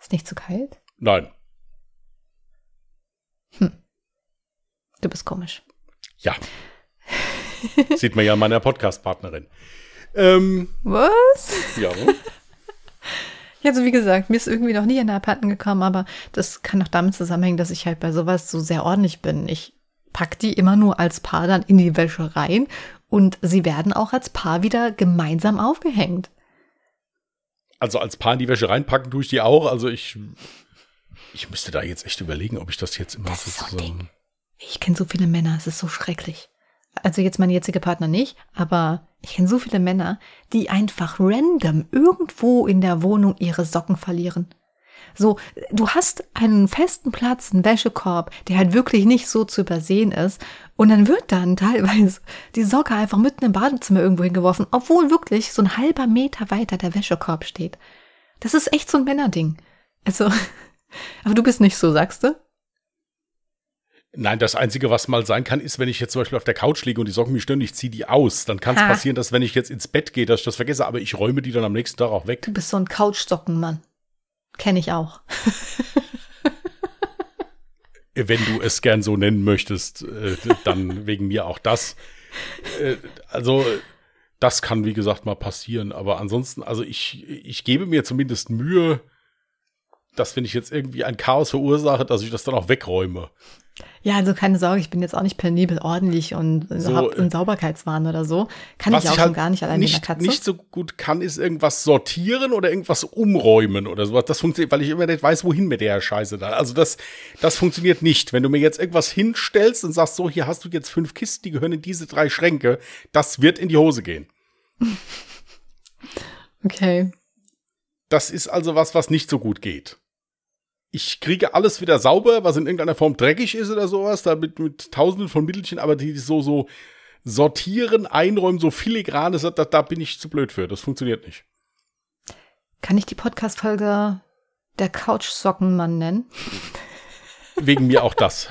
Ist nicht zu kalt? Nein. Hm. Du bist komisch. Ja. Sieht man ja an meiner Podcast-Partnerin. Ähm, Was? Ja. Also wie gesagt, mir ist irgendwie noch nie in der Apartment gekommen, aber das kann auch damit zusammenhängen, dass ich halt bei sowas so sehr ordentlich bin. Ich pack die immer nur als Paar dann in die Wäsche rein und sie werden auch als Paar wieder gemeinsam aufgehängt. Also als Paar in die Wäsche reinpacken tue ich die auch. Also ich, ich müsste da jetzt echt überlegen, ob ich das jetzt immer das so zusammen. Ich kenne so viele Männer, es ist so schrecklich also jetzt mein jetziger Partner nicht, aber ich kenne so viele Männer, die einfach random irgendwo in der Wohnung ihre Socken verlieren. So, du hast einen festen Platz, einen Wäschekorb, der halt wirklich nicht so zu übersehen ist. Und dann wird dann teilweise die Socke einfach mitten im Badezimmer irgendwo hingeworfen, obwohl wirklich so ein halber Meter weiter der Wäschekorb steht. Das ist echt so ein Männerding. Also, aber du bist nicht so, sagst du? Nein, das Einzige, was mal sein kann, ist, wenn ich jetzt zum Beispiel auf der Couch liege und die Socken mich stören, ich ziehe die aus. Dann kann es passieren, dass wenn ich jetzt ins Bett gehe, dass ich das vergesse, aber ich räume die dann am nächsten Tag auch weg. Du bist so ein Couchsockenmann. Kenne ich auch. wenn du es gern so nennen möchtest, äh, dann wegen mir auch das. Äh, also, das kann, wie gesagt, mal passieren. Aber ansonsten, also ich, ich gebe mir zumindest Mühe, dass wenn ich jetzt irgendwie ein Chaos verursache, dass ich das dann auch wegräume. Ja, also keine Sorge, ich bin jetzt auch nicht penibel ordentlich und so, habe einen Sauberkeitswahn oder so. Kann ich auch ich halt schon gar nicht allein nicht, mit der Katze. nicht so gut kann, ist irgendwas sortieren oder irgendwas umräumen oder sowas. Das funktioniert, weil ich immer nicht weiß, wohin mit der Scheiße da. Also das, das funktioniert nicht. Wenn du mir jetzt irgendwas hinstellst und sagst, so, hier hast du jetzt fünf Kisten, die gehören in diese drei Schränke, das wird in die Hose gehen. Okay. Das ist also was, was nicht so gut geht ich kriege alles wieder sauber, was in irgendeiner Form dreckig ist oder sowas, da mit, mit tausenden von Mittelchen, aber die so, so sortieren, einräumen, so filigran ist, da, da bin ich zu blöd für. Das funktioniert nicht. Kann ich die Podcast-Folge der Couch-Sockenmann nennen? Wegen mir auch das.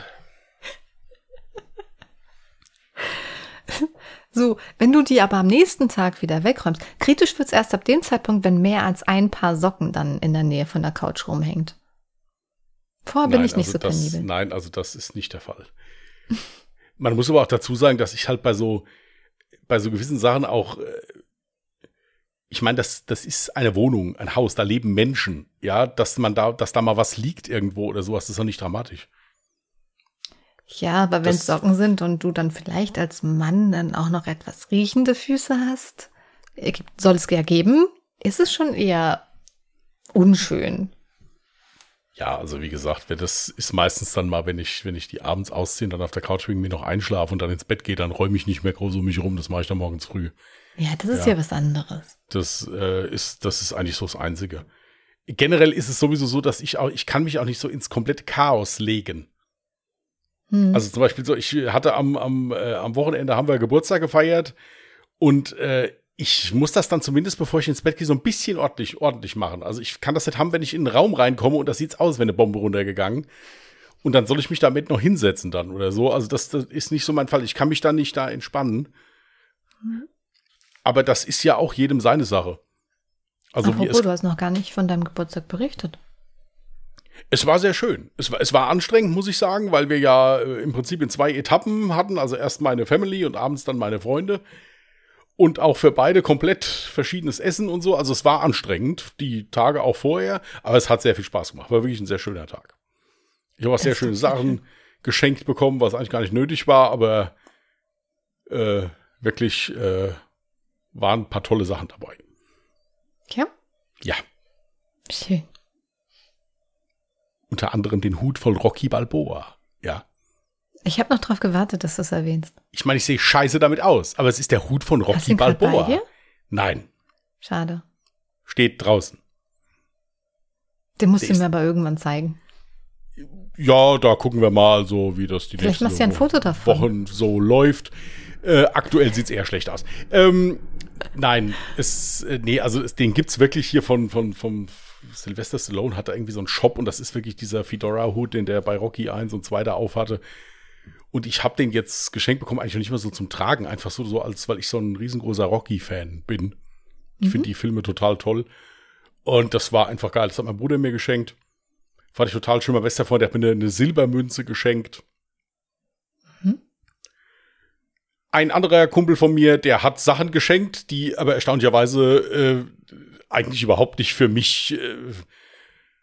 So, wenn du die aber am nächsten Tag wieder wegräumst, kritisch wird es erst ab dem Zeitpunkt, wenn mehr als ein Paar Socken dann in der Nähe von der Couch rumhängt. Vorher bin nein, ich nicht also so penibel. Nein, also das ist nicht der Fall. Man muss aber auch dazu sagen, dass ich halt bei so, bei so gewissen Sachen auch, äh, ich meine, das, das ist eine Wohnung, ein Haus, da leben Menschen, ja, dass man da, dass da mal was liegt irgendwo oder sowas, das ist doch nicht dramatisch. Ja, aber wenn es Socken sind und du dann vielleicht als Mann dann auch noch etwas riechende Füße hast, äh, soll es ja geben, ist es schon eher unschön. Ja, also wie gesagt, das ist meistens dann mal, wenn ich, wenn ich die abends ausziehe, dann auf der Couch wegen mir noch einschlafe und dann ins Bett gehe, dann räume ich nicht mehr groß um mich rum. Das mache ich dann morgens früh. Ja, das ist ja, ja was anderes. Das äh, ist, das ist eigentlich so das Einzige. Generell ist es sowieso so, dass ich auch, ich kann mich auch nicht so ins komplette Chaos legen. Hm. Also zum Beispiel so, ich hatte am, am, äh, am Wochenende haben wir Geburtstag gefeiert und äh, ich muss das dann zumindest, bevor ich ins Bett gehe, so ein bisschen ordentlich, ordentlich machen. Also ich kann das nicht haben, wenn ich in den Raum reinkomme und das sieht's aus, wenn eine Bombe runtergegangen. Und dann soll ich mich damit noch hinsetzen dann oder so. Also das, das ist nicht so mein Fall. Ich kann mich dann nicht da entspannen. Mhm. Aber das ist ja auch jedem seine Sache. Also Apropos, du hast noch gar nicht von deinem Geburtstag berichtet. Es war sehr schön. Es war, es war anstrengend, muss ich sagen, weil wir ja äh, im Prinzip in zwei Etappen hatten. Also erst meine Family und abends dann meine Freunde. Und auch für beide komplett verschiedenes Essen und so. Also es war anstrengend, die Tage auch vorher. Aber es hat sehr viel Spaß gemacht. War wirklich ein sehr schöner Tag. Ich habe auch sehr schöne Sachen geschenkt bekommen, was eigentlich gar nicht nötig war. Aber äh, wirklich äh, waren ein paar tolle Sachen dabei. Ja? Ja. Schön. Unter anderem den Hut voll Rocky Balboa. Ich habe noch drauf gewartet, dass du es erwähnst. Ich meine, ich sehe scheiße damit aus, aber es ist der Hut von Rocky Hast du ihn Balboa. Nein. Schade. Steht draußen. Den musst der du mir aber irgendwann zeigen. Ja, da gucken wir mal so, wie das die Vielleicht nächsten ja ein Foto davon. Wochen so läuft. Äh, aktuell sieht es eher schlecht aus. Ähm, nein, es, äh, nee, also es, den gibt's wirklich hier von, von, vom Sylvester Stallone hat da irgendwie so einen Shop und das ist wirklich dieser Fedora-Hut, den der bei Rocky 1 und 2 da aufhatte. Und ich habe den jetzt geschenkt bekommen, eigentlich nicht mehr so zum Tragen, einfach so, so als weil ich so ein riesengroßer Rocky-Fan bin. Ich mhm. finde die Filme total toll. Und das war einfach geil. Das hat mein Bruder mir geschenkt. Fand ich total schön. Mein bester Freund, der hat mir eine, eine Silbermünze geschenkt. Mhm. Ein anderer Kumpel von mir, der hat Sachen geschenkt, die aber erstaunlicherweise äh, eigentlich überhaupt nicht für mich äh,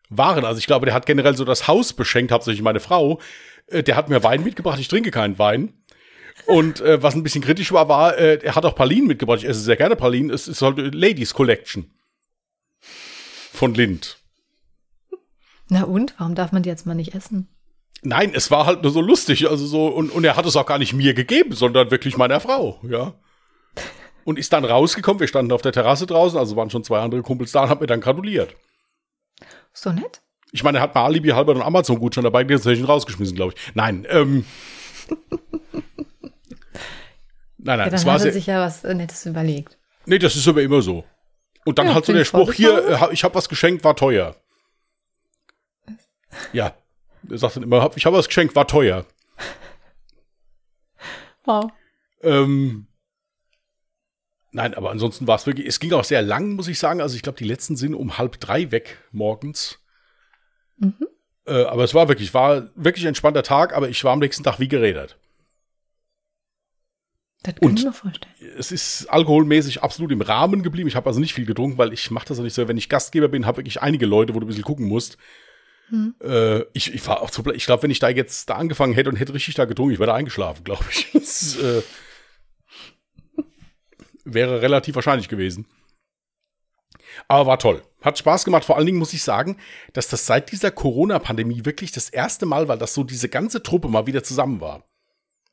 waren. Also ich glaube, der hat generell so das Haus beschenkt, hauptsächlich meine Frau. Äh, der hat mir Wein mitgebracht, ich trinke keinen Wein. Und äh, was ein bisschen kritisch war, war, äh, er hat auch Pralinen mitgebracht. Ich esse sehr gerne Pralinen. Es ist halt Ladies Collection von Lind. Na und? Warum darf man die jetzt mal nicht essen? Nein, es war halt nur so lustig. Also so, und, und er hat es auch gar nicht mir gegeben, sondern wirklich meiner Frau, ja. Und ist dann rausgekommen. Wir standen auf der Terrasse draußen, also waren schon zwei andere Kumpels da und hat mir dann gratuliert. So nett. Ich meine, er hat mal Alibi halber und Amazon-Gutschein dabei, den hätte ich rausgeschmissen, glaube ich. Nein, ähm. nein, nein, ja, dann war hat er sich ja was Nettes überlegt. Nee, das ist aber immer so. Und dann ja, halt so der Spruch, hier, äh, ich habe was geschenkt, war teuer. Ja, er sagt dann immer, ich habe was geschenkt, war teuer. Wow. Ähm, Nein, aber ansonsten war es wirklich, es ging auch sehr lang, muss ich sagen. Also ich glaube, die letzten sind um halb drei weg morgens. Mhm. Äh, aber es war wirklich, war wirklich ein entspannter Tag, aber ich war am nächsten Tag wie gerädert. Das kann Und ich mir vorstellen. Es ist alkoholmäßig absolut im Rahmen geblieben. Ich habe also nicht viel getrunken, weil ich mache das ja nicht so. Wenn ich Gastgeber bin, habe wirklich einige Leute, wo du ein bisschen gucken musst. Hm. Äh, ich, ich war auch zu, ich glaube, wenn ich da jetzt da angefangen hätte und hätte richtig da getrunken, ich wäre eingeschlafen, glaube ich. das, äh, wäre relativ wahrscheinlich gewesen. Aber war toll. Hat Spaß gemacht. Vor allen Dingen muss ich sagen, dass das seit dieser Corona-Pandemie wirklich das erste Mal war, dass so diese ganze Truppe mal wieder zusammen war.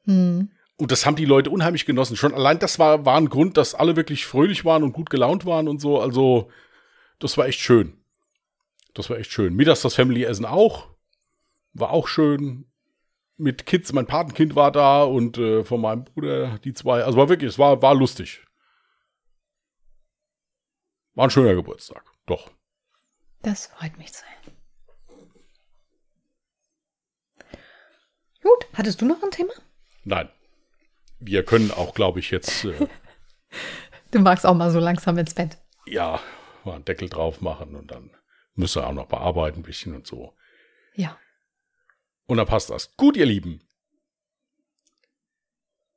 Hm. Und das haben die Leute unheimlich genossen. Schon allein das war, war ein Grund, dass alle wirklich fröhlich waren und gut gelaunt waren und so. Also, das war echt schön. Das war echt schön. Mittags das Family-Essen auch. War auch schön. Mit Kids, mein Patenkind war da und äh, von meinem Bruder die zwei. Also war wirklich, es war, war lustig. War ein schöner Geburtstag. Doch. Das freut mich sehr. Gut, hattest du noch ein Thema? Nein. Wir können auch, glaube ich, jetzt. Äh, du magst auch mal so langsam ins Bett. Ja, mal einen Deckel drauf machen und dann müsste auch noch bearbeiten ein bisschen und so. Ja. Und dann passt das. Gut, ihr Lieben.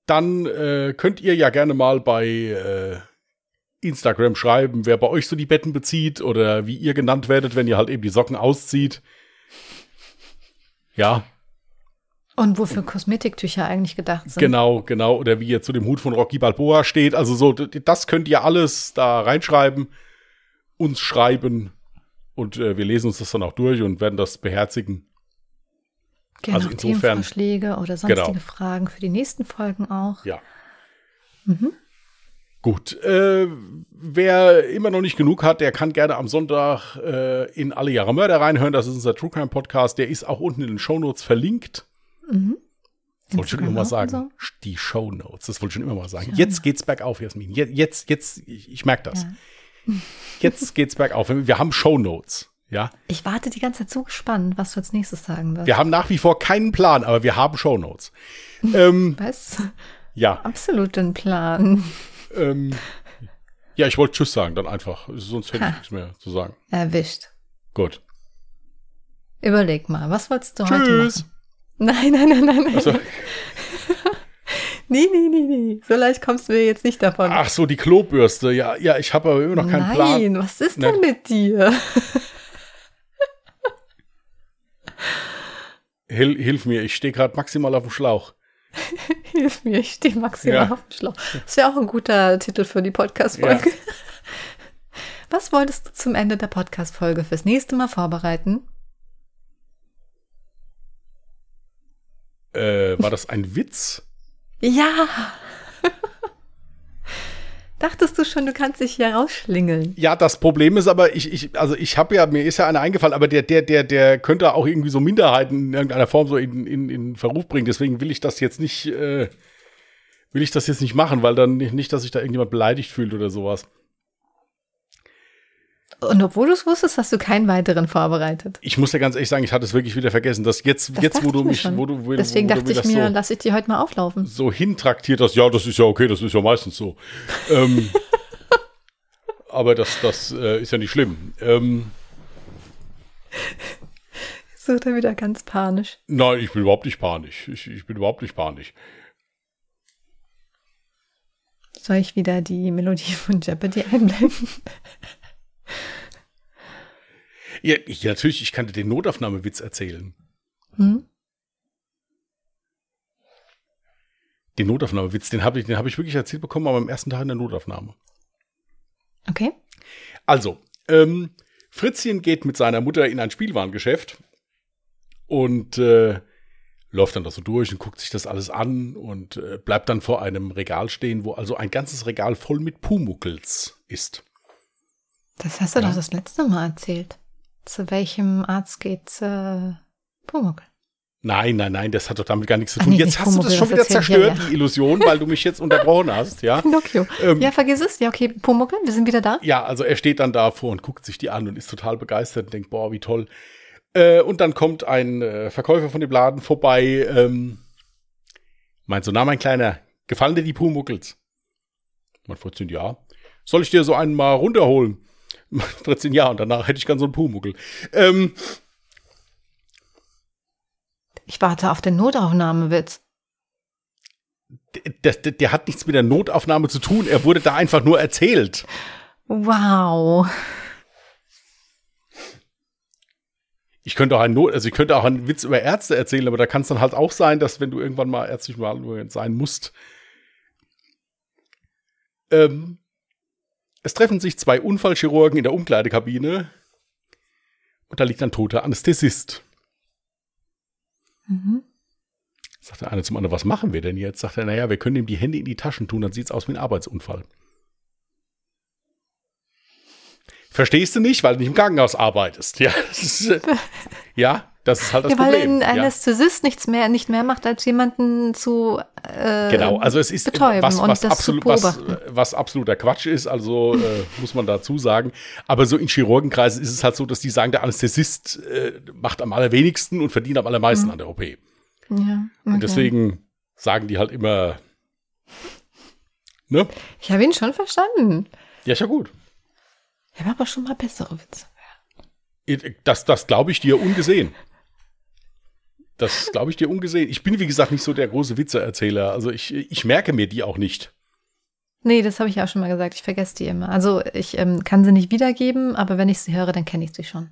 Dann äh, könnt ihr ja gerne mal bei äh, Instagram schreiben, wer bei euch so die Betten bezieht oder wie ihr genannt werdet, wenn ihr halt eben die Socken auszieht. Ja. Und wofür Kosmetiktücher eigentlich gedacht sind. Genau, genau. Oder wie ihr zu dem Hut von Rocky Balboa steht. Also so, das könnt ihr alles da reinschreiben, uns schreiben. Und äh, wir lesen uns das dann auch durch und werden das beherzigen. Gerne Also insofern- Themenvorschläge oder sonstige Genau. Fragen für die nächsten Folgen auch. Ja. Mhm. Gut. Äh, wer immer noch nicht genug hat, der kann gerne am Sonntag äh, in Alle Jahre Mörder reinhören. Das ist unser True Crime Podcast. Der ist auch unten in den Shownotes verlinkt. Mhm. Wollte schon immer mal sagen. so. Die Shownotes, das wollte ich schon immer mal sagen. Jetzt geht's bergauf, Jasmin. Jetzt, jetzt, jetzt ich, ich merke das. Ja. Jetzt geht's bergauf. Wir haben Shownotes. Ja. Ich warte die ganze Zeit so gespannt, was du als nächstes sagen wirst. Wir haben nach wie vor keinen Plan, aber wir haben Shownotes. ähm, Was? ja. Absolut den Plan. Ähm, ja, ich wollte Tschüss sagen, dann einfach. Sonst hätte ich Ha. nichts mehr zu sagen. Erwischt. Gut. Überleg mal, was wolltest du heute Tschüss. machen? Nein, nein, nein, nein, nein. Also, Nee, nee, nee, nee. So leicht kommst du mir jetzt nicht davon. ach so, die Klobürste. Ja, ja, ich habe aber immer noch keinen nein, Plan. was ist denn mit dir? Hil hilf mir, ich stehe gerade maximal auf dem Schlauch. Hilf mir, ich stehe maximal Ja. auf dem Schlauch. Das wäre auch ein guter Titel für die Podcast-Folge. Was wolltest du zum Ende der Podcast-Folge fürs nächste Mal vorbereiten? Äh, war das ein Witz? Ja! Dachtest du schon, du kannst dich hier rausschlingeln? Ja, das Problem ist aber, ich, ich, also ich habe ja, mir ist ja einer eingefallen, aber der, der, der, der könnte auch irgendwie so Minderheiten in irgendeiner Form so in, in, in Verruf bringen. Deswegen will ich das jetzt nicht, äh, will ich das jetzt nicht machen, weil dann nicht, dass sich da irgendjemand beleidigt fühlt oder sowas. Und obwohl du es wusstest, hast du keinen weiteren vorbereitet. Ich muss ja ganz ehrlich sagen, ich hatte es wirklich wieder vergessen, dass jetzt, Das jetzt, wo du mich, schon. wo du, wo, Deswegen wo du dachte ich mir, so, lass ich die heute mal auflaufen. so hintraktiert hast, ja, das ist ja okay, das ist ja meistens so. ähm, aber das, das äh, ist ja nicht schlimm. Ähm, So wird er wieder ganz panisch. nein, ich bin überhaupt nicht panisch. Ich, ich bin überhaupt nicht panisch. Soll ich wieder die Melodie von Jeopardy einblenden? Ja, ich, natürlich, ich kann dir den Notaufnahmewitz erzählen. Hm? Den Notaufnahmewitz, den habe ich, den habe ich wirklich erzählt bekommen, aber am ersten Tag in der Notaufnahme. Okay. Also, ähm, Fritzchen geht mit seiner Mutter in ein Spielwarengeschäft und äh, läuft dann da so durch und guckt sich das alles an und äh, bleibt dann vor einem Regal stehen, wo also ein ganzes Regal voll mit Pumuckels ist. Das hast du Ja. doch das letzte Mal erzählt. Zu welchem Arzt geht äh, Pumuckl? Nein, nein, nein, das hat doch damit gar nichts zu Ah, tun. nee, jetzt hast du das Pumuckl, schon das wieder ich, ja, zerstört, ja. die Illusion, weil du mich jetzt unterbrochen hast, ja. Pinocchio. Ähm, ja, vergiss es. Ja, okay, Pumuckl, wir sind wieder da. Ja, also er steht dann davor und guckt sich die an und ist total begeistert und denkt, boah, wie toll. Äh, und dann kommt ein äh, Verkäufer von dem Laden vorbei, ähm, meint so, na, mein Kleiner, gefallen dir die Pumuckels? Mein 14, ja. Soll ich dir so einen mal runterholen? Mein 13, ja, und danach hätte ich gern so einen Pumuckel. Ähm, Ich warte auf den Notaufnahmewitz. der, der, der hat nichts mit der Notaufnahme zu tun, er wurde da einfach nur erzählt. Wow. Ich könnte auch einen Not, also ich könnte auch einen Witz über Ärzte erzählen, aber da kann es dann halt auch sein, dass wenn du irgendwann mal ärztlich mal sein musst. Ähm, es treffen sich zwei Unfallchirurgen in der Umkleidekabine und da liegt ein toter Anästhesist. Mhm. Sagt der eine zum anderen, was machen wir denn jetzt? Sagt er, naja, wir können ihm die Hände in die Taschen tun, dann sieht's aus wie ein Arbeitsunfall. Verstehst du nicht, weil du nicht im Krankenhaus arbeitest. Ja, ist, äh, ja, das ist halt das Ja, weil Problem. ein ja. Anästhesist nichts mehr, nicht mehr macht, als jemanden zu äh, Genau, also es ist betäuben was, und was, das absolut, zu was, beobachten. was absoluter Quatsch ist, also äh, muss man dazu sagen. Aber so in Chirurgenkreisen ist es halt so, dass die sagen, der Anästhesist äh, macht am allerwenigsten und verdient am allermeisten an der OP. ja, okay. Und deswegen sagen die halt immer, ne? Ich habe ihn schon verstanden. Ja, ist ja gut. Ich habe aber schon mal bessere Witze. Das, das glaube ich dir ungesehen. Das glaube ich dir ungesehen. Ich bin, wie gesagt, nicht so der große Witzeerzähler. Also ich, ich merke mir die auch nicht. Nee, das habe ich auch schon mal gesagt. Ich vergesse die immer. Also ich ähm, kann sie nicht wiedergeben, aber wenn ich sie höre, dann kenne ich sie schon.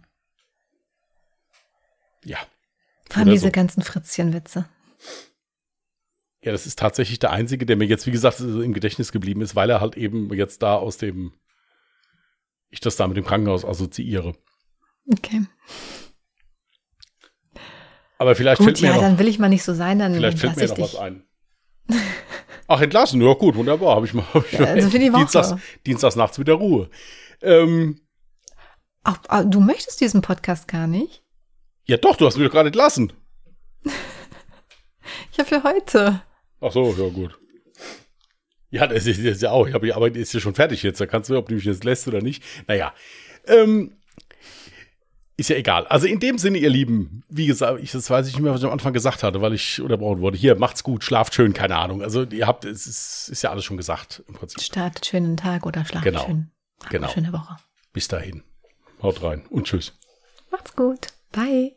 Ja. Vor allem diese so. ganzen Fritzchen-Witze. Ja, das ist tatsächlich der einzige, der mir jetzt, wie gesagt, im Gedächtnis geblieben ist, weil er halt eben jetzt da aus dem, ich das da mit dem Krankenhaus assoziiere. Okay. Aber vielleicht Gut, fällt mir ja, noch, dann will ich mal nicht so sein, dann vielleicht fällt mir noch ich was dich. ein. Ach, entlassen. Ja, gut, wunderbar. Habe ich mal, hab ich Ja, mal also für die Woche. Dienstags, Dienstags nachts wieder Ruhe. Ähm, Ach, ah, du möchtest diesen Podcast gar nicht? ja, doch, du hast mich doch gerade entlassen. Ja, für heute. Ach so, ja, gut. Ja, das ist, das ist ja auch. Ich habe die Arbeit ist ja schon fertig jetzt. Da kannst du, ob du mich jetzt lässt oder nicht. Naja. Ähm, ist ja egal. Also in dem Sinne, ihr Lieben, wie gesagt, ich, das weiß ich nicht mehr, was ich am Anfang gesagt hatte, weil ich unterbrochen wurde. Hier, macht's gut, schlaft schön, keine Ahnung. Also ihr habt, es ist, ist ja alles schon gesagt im Prinzip. Startet schön den Tag oder schlaft Genau. schön. Habt Genau. Eine schöne Woche. Bis dahin. Haut rein und tschüss. Macht's gut. Bye.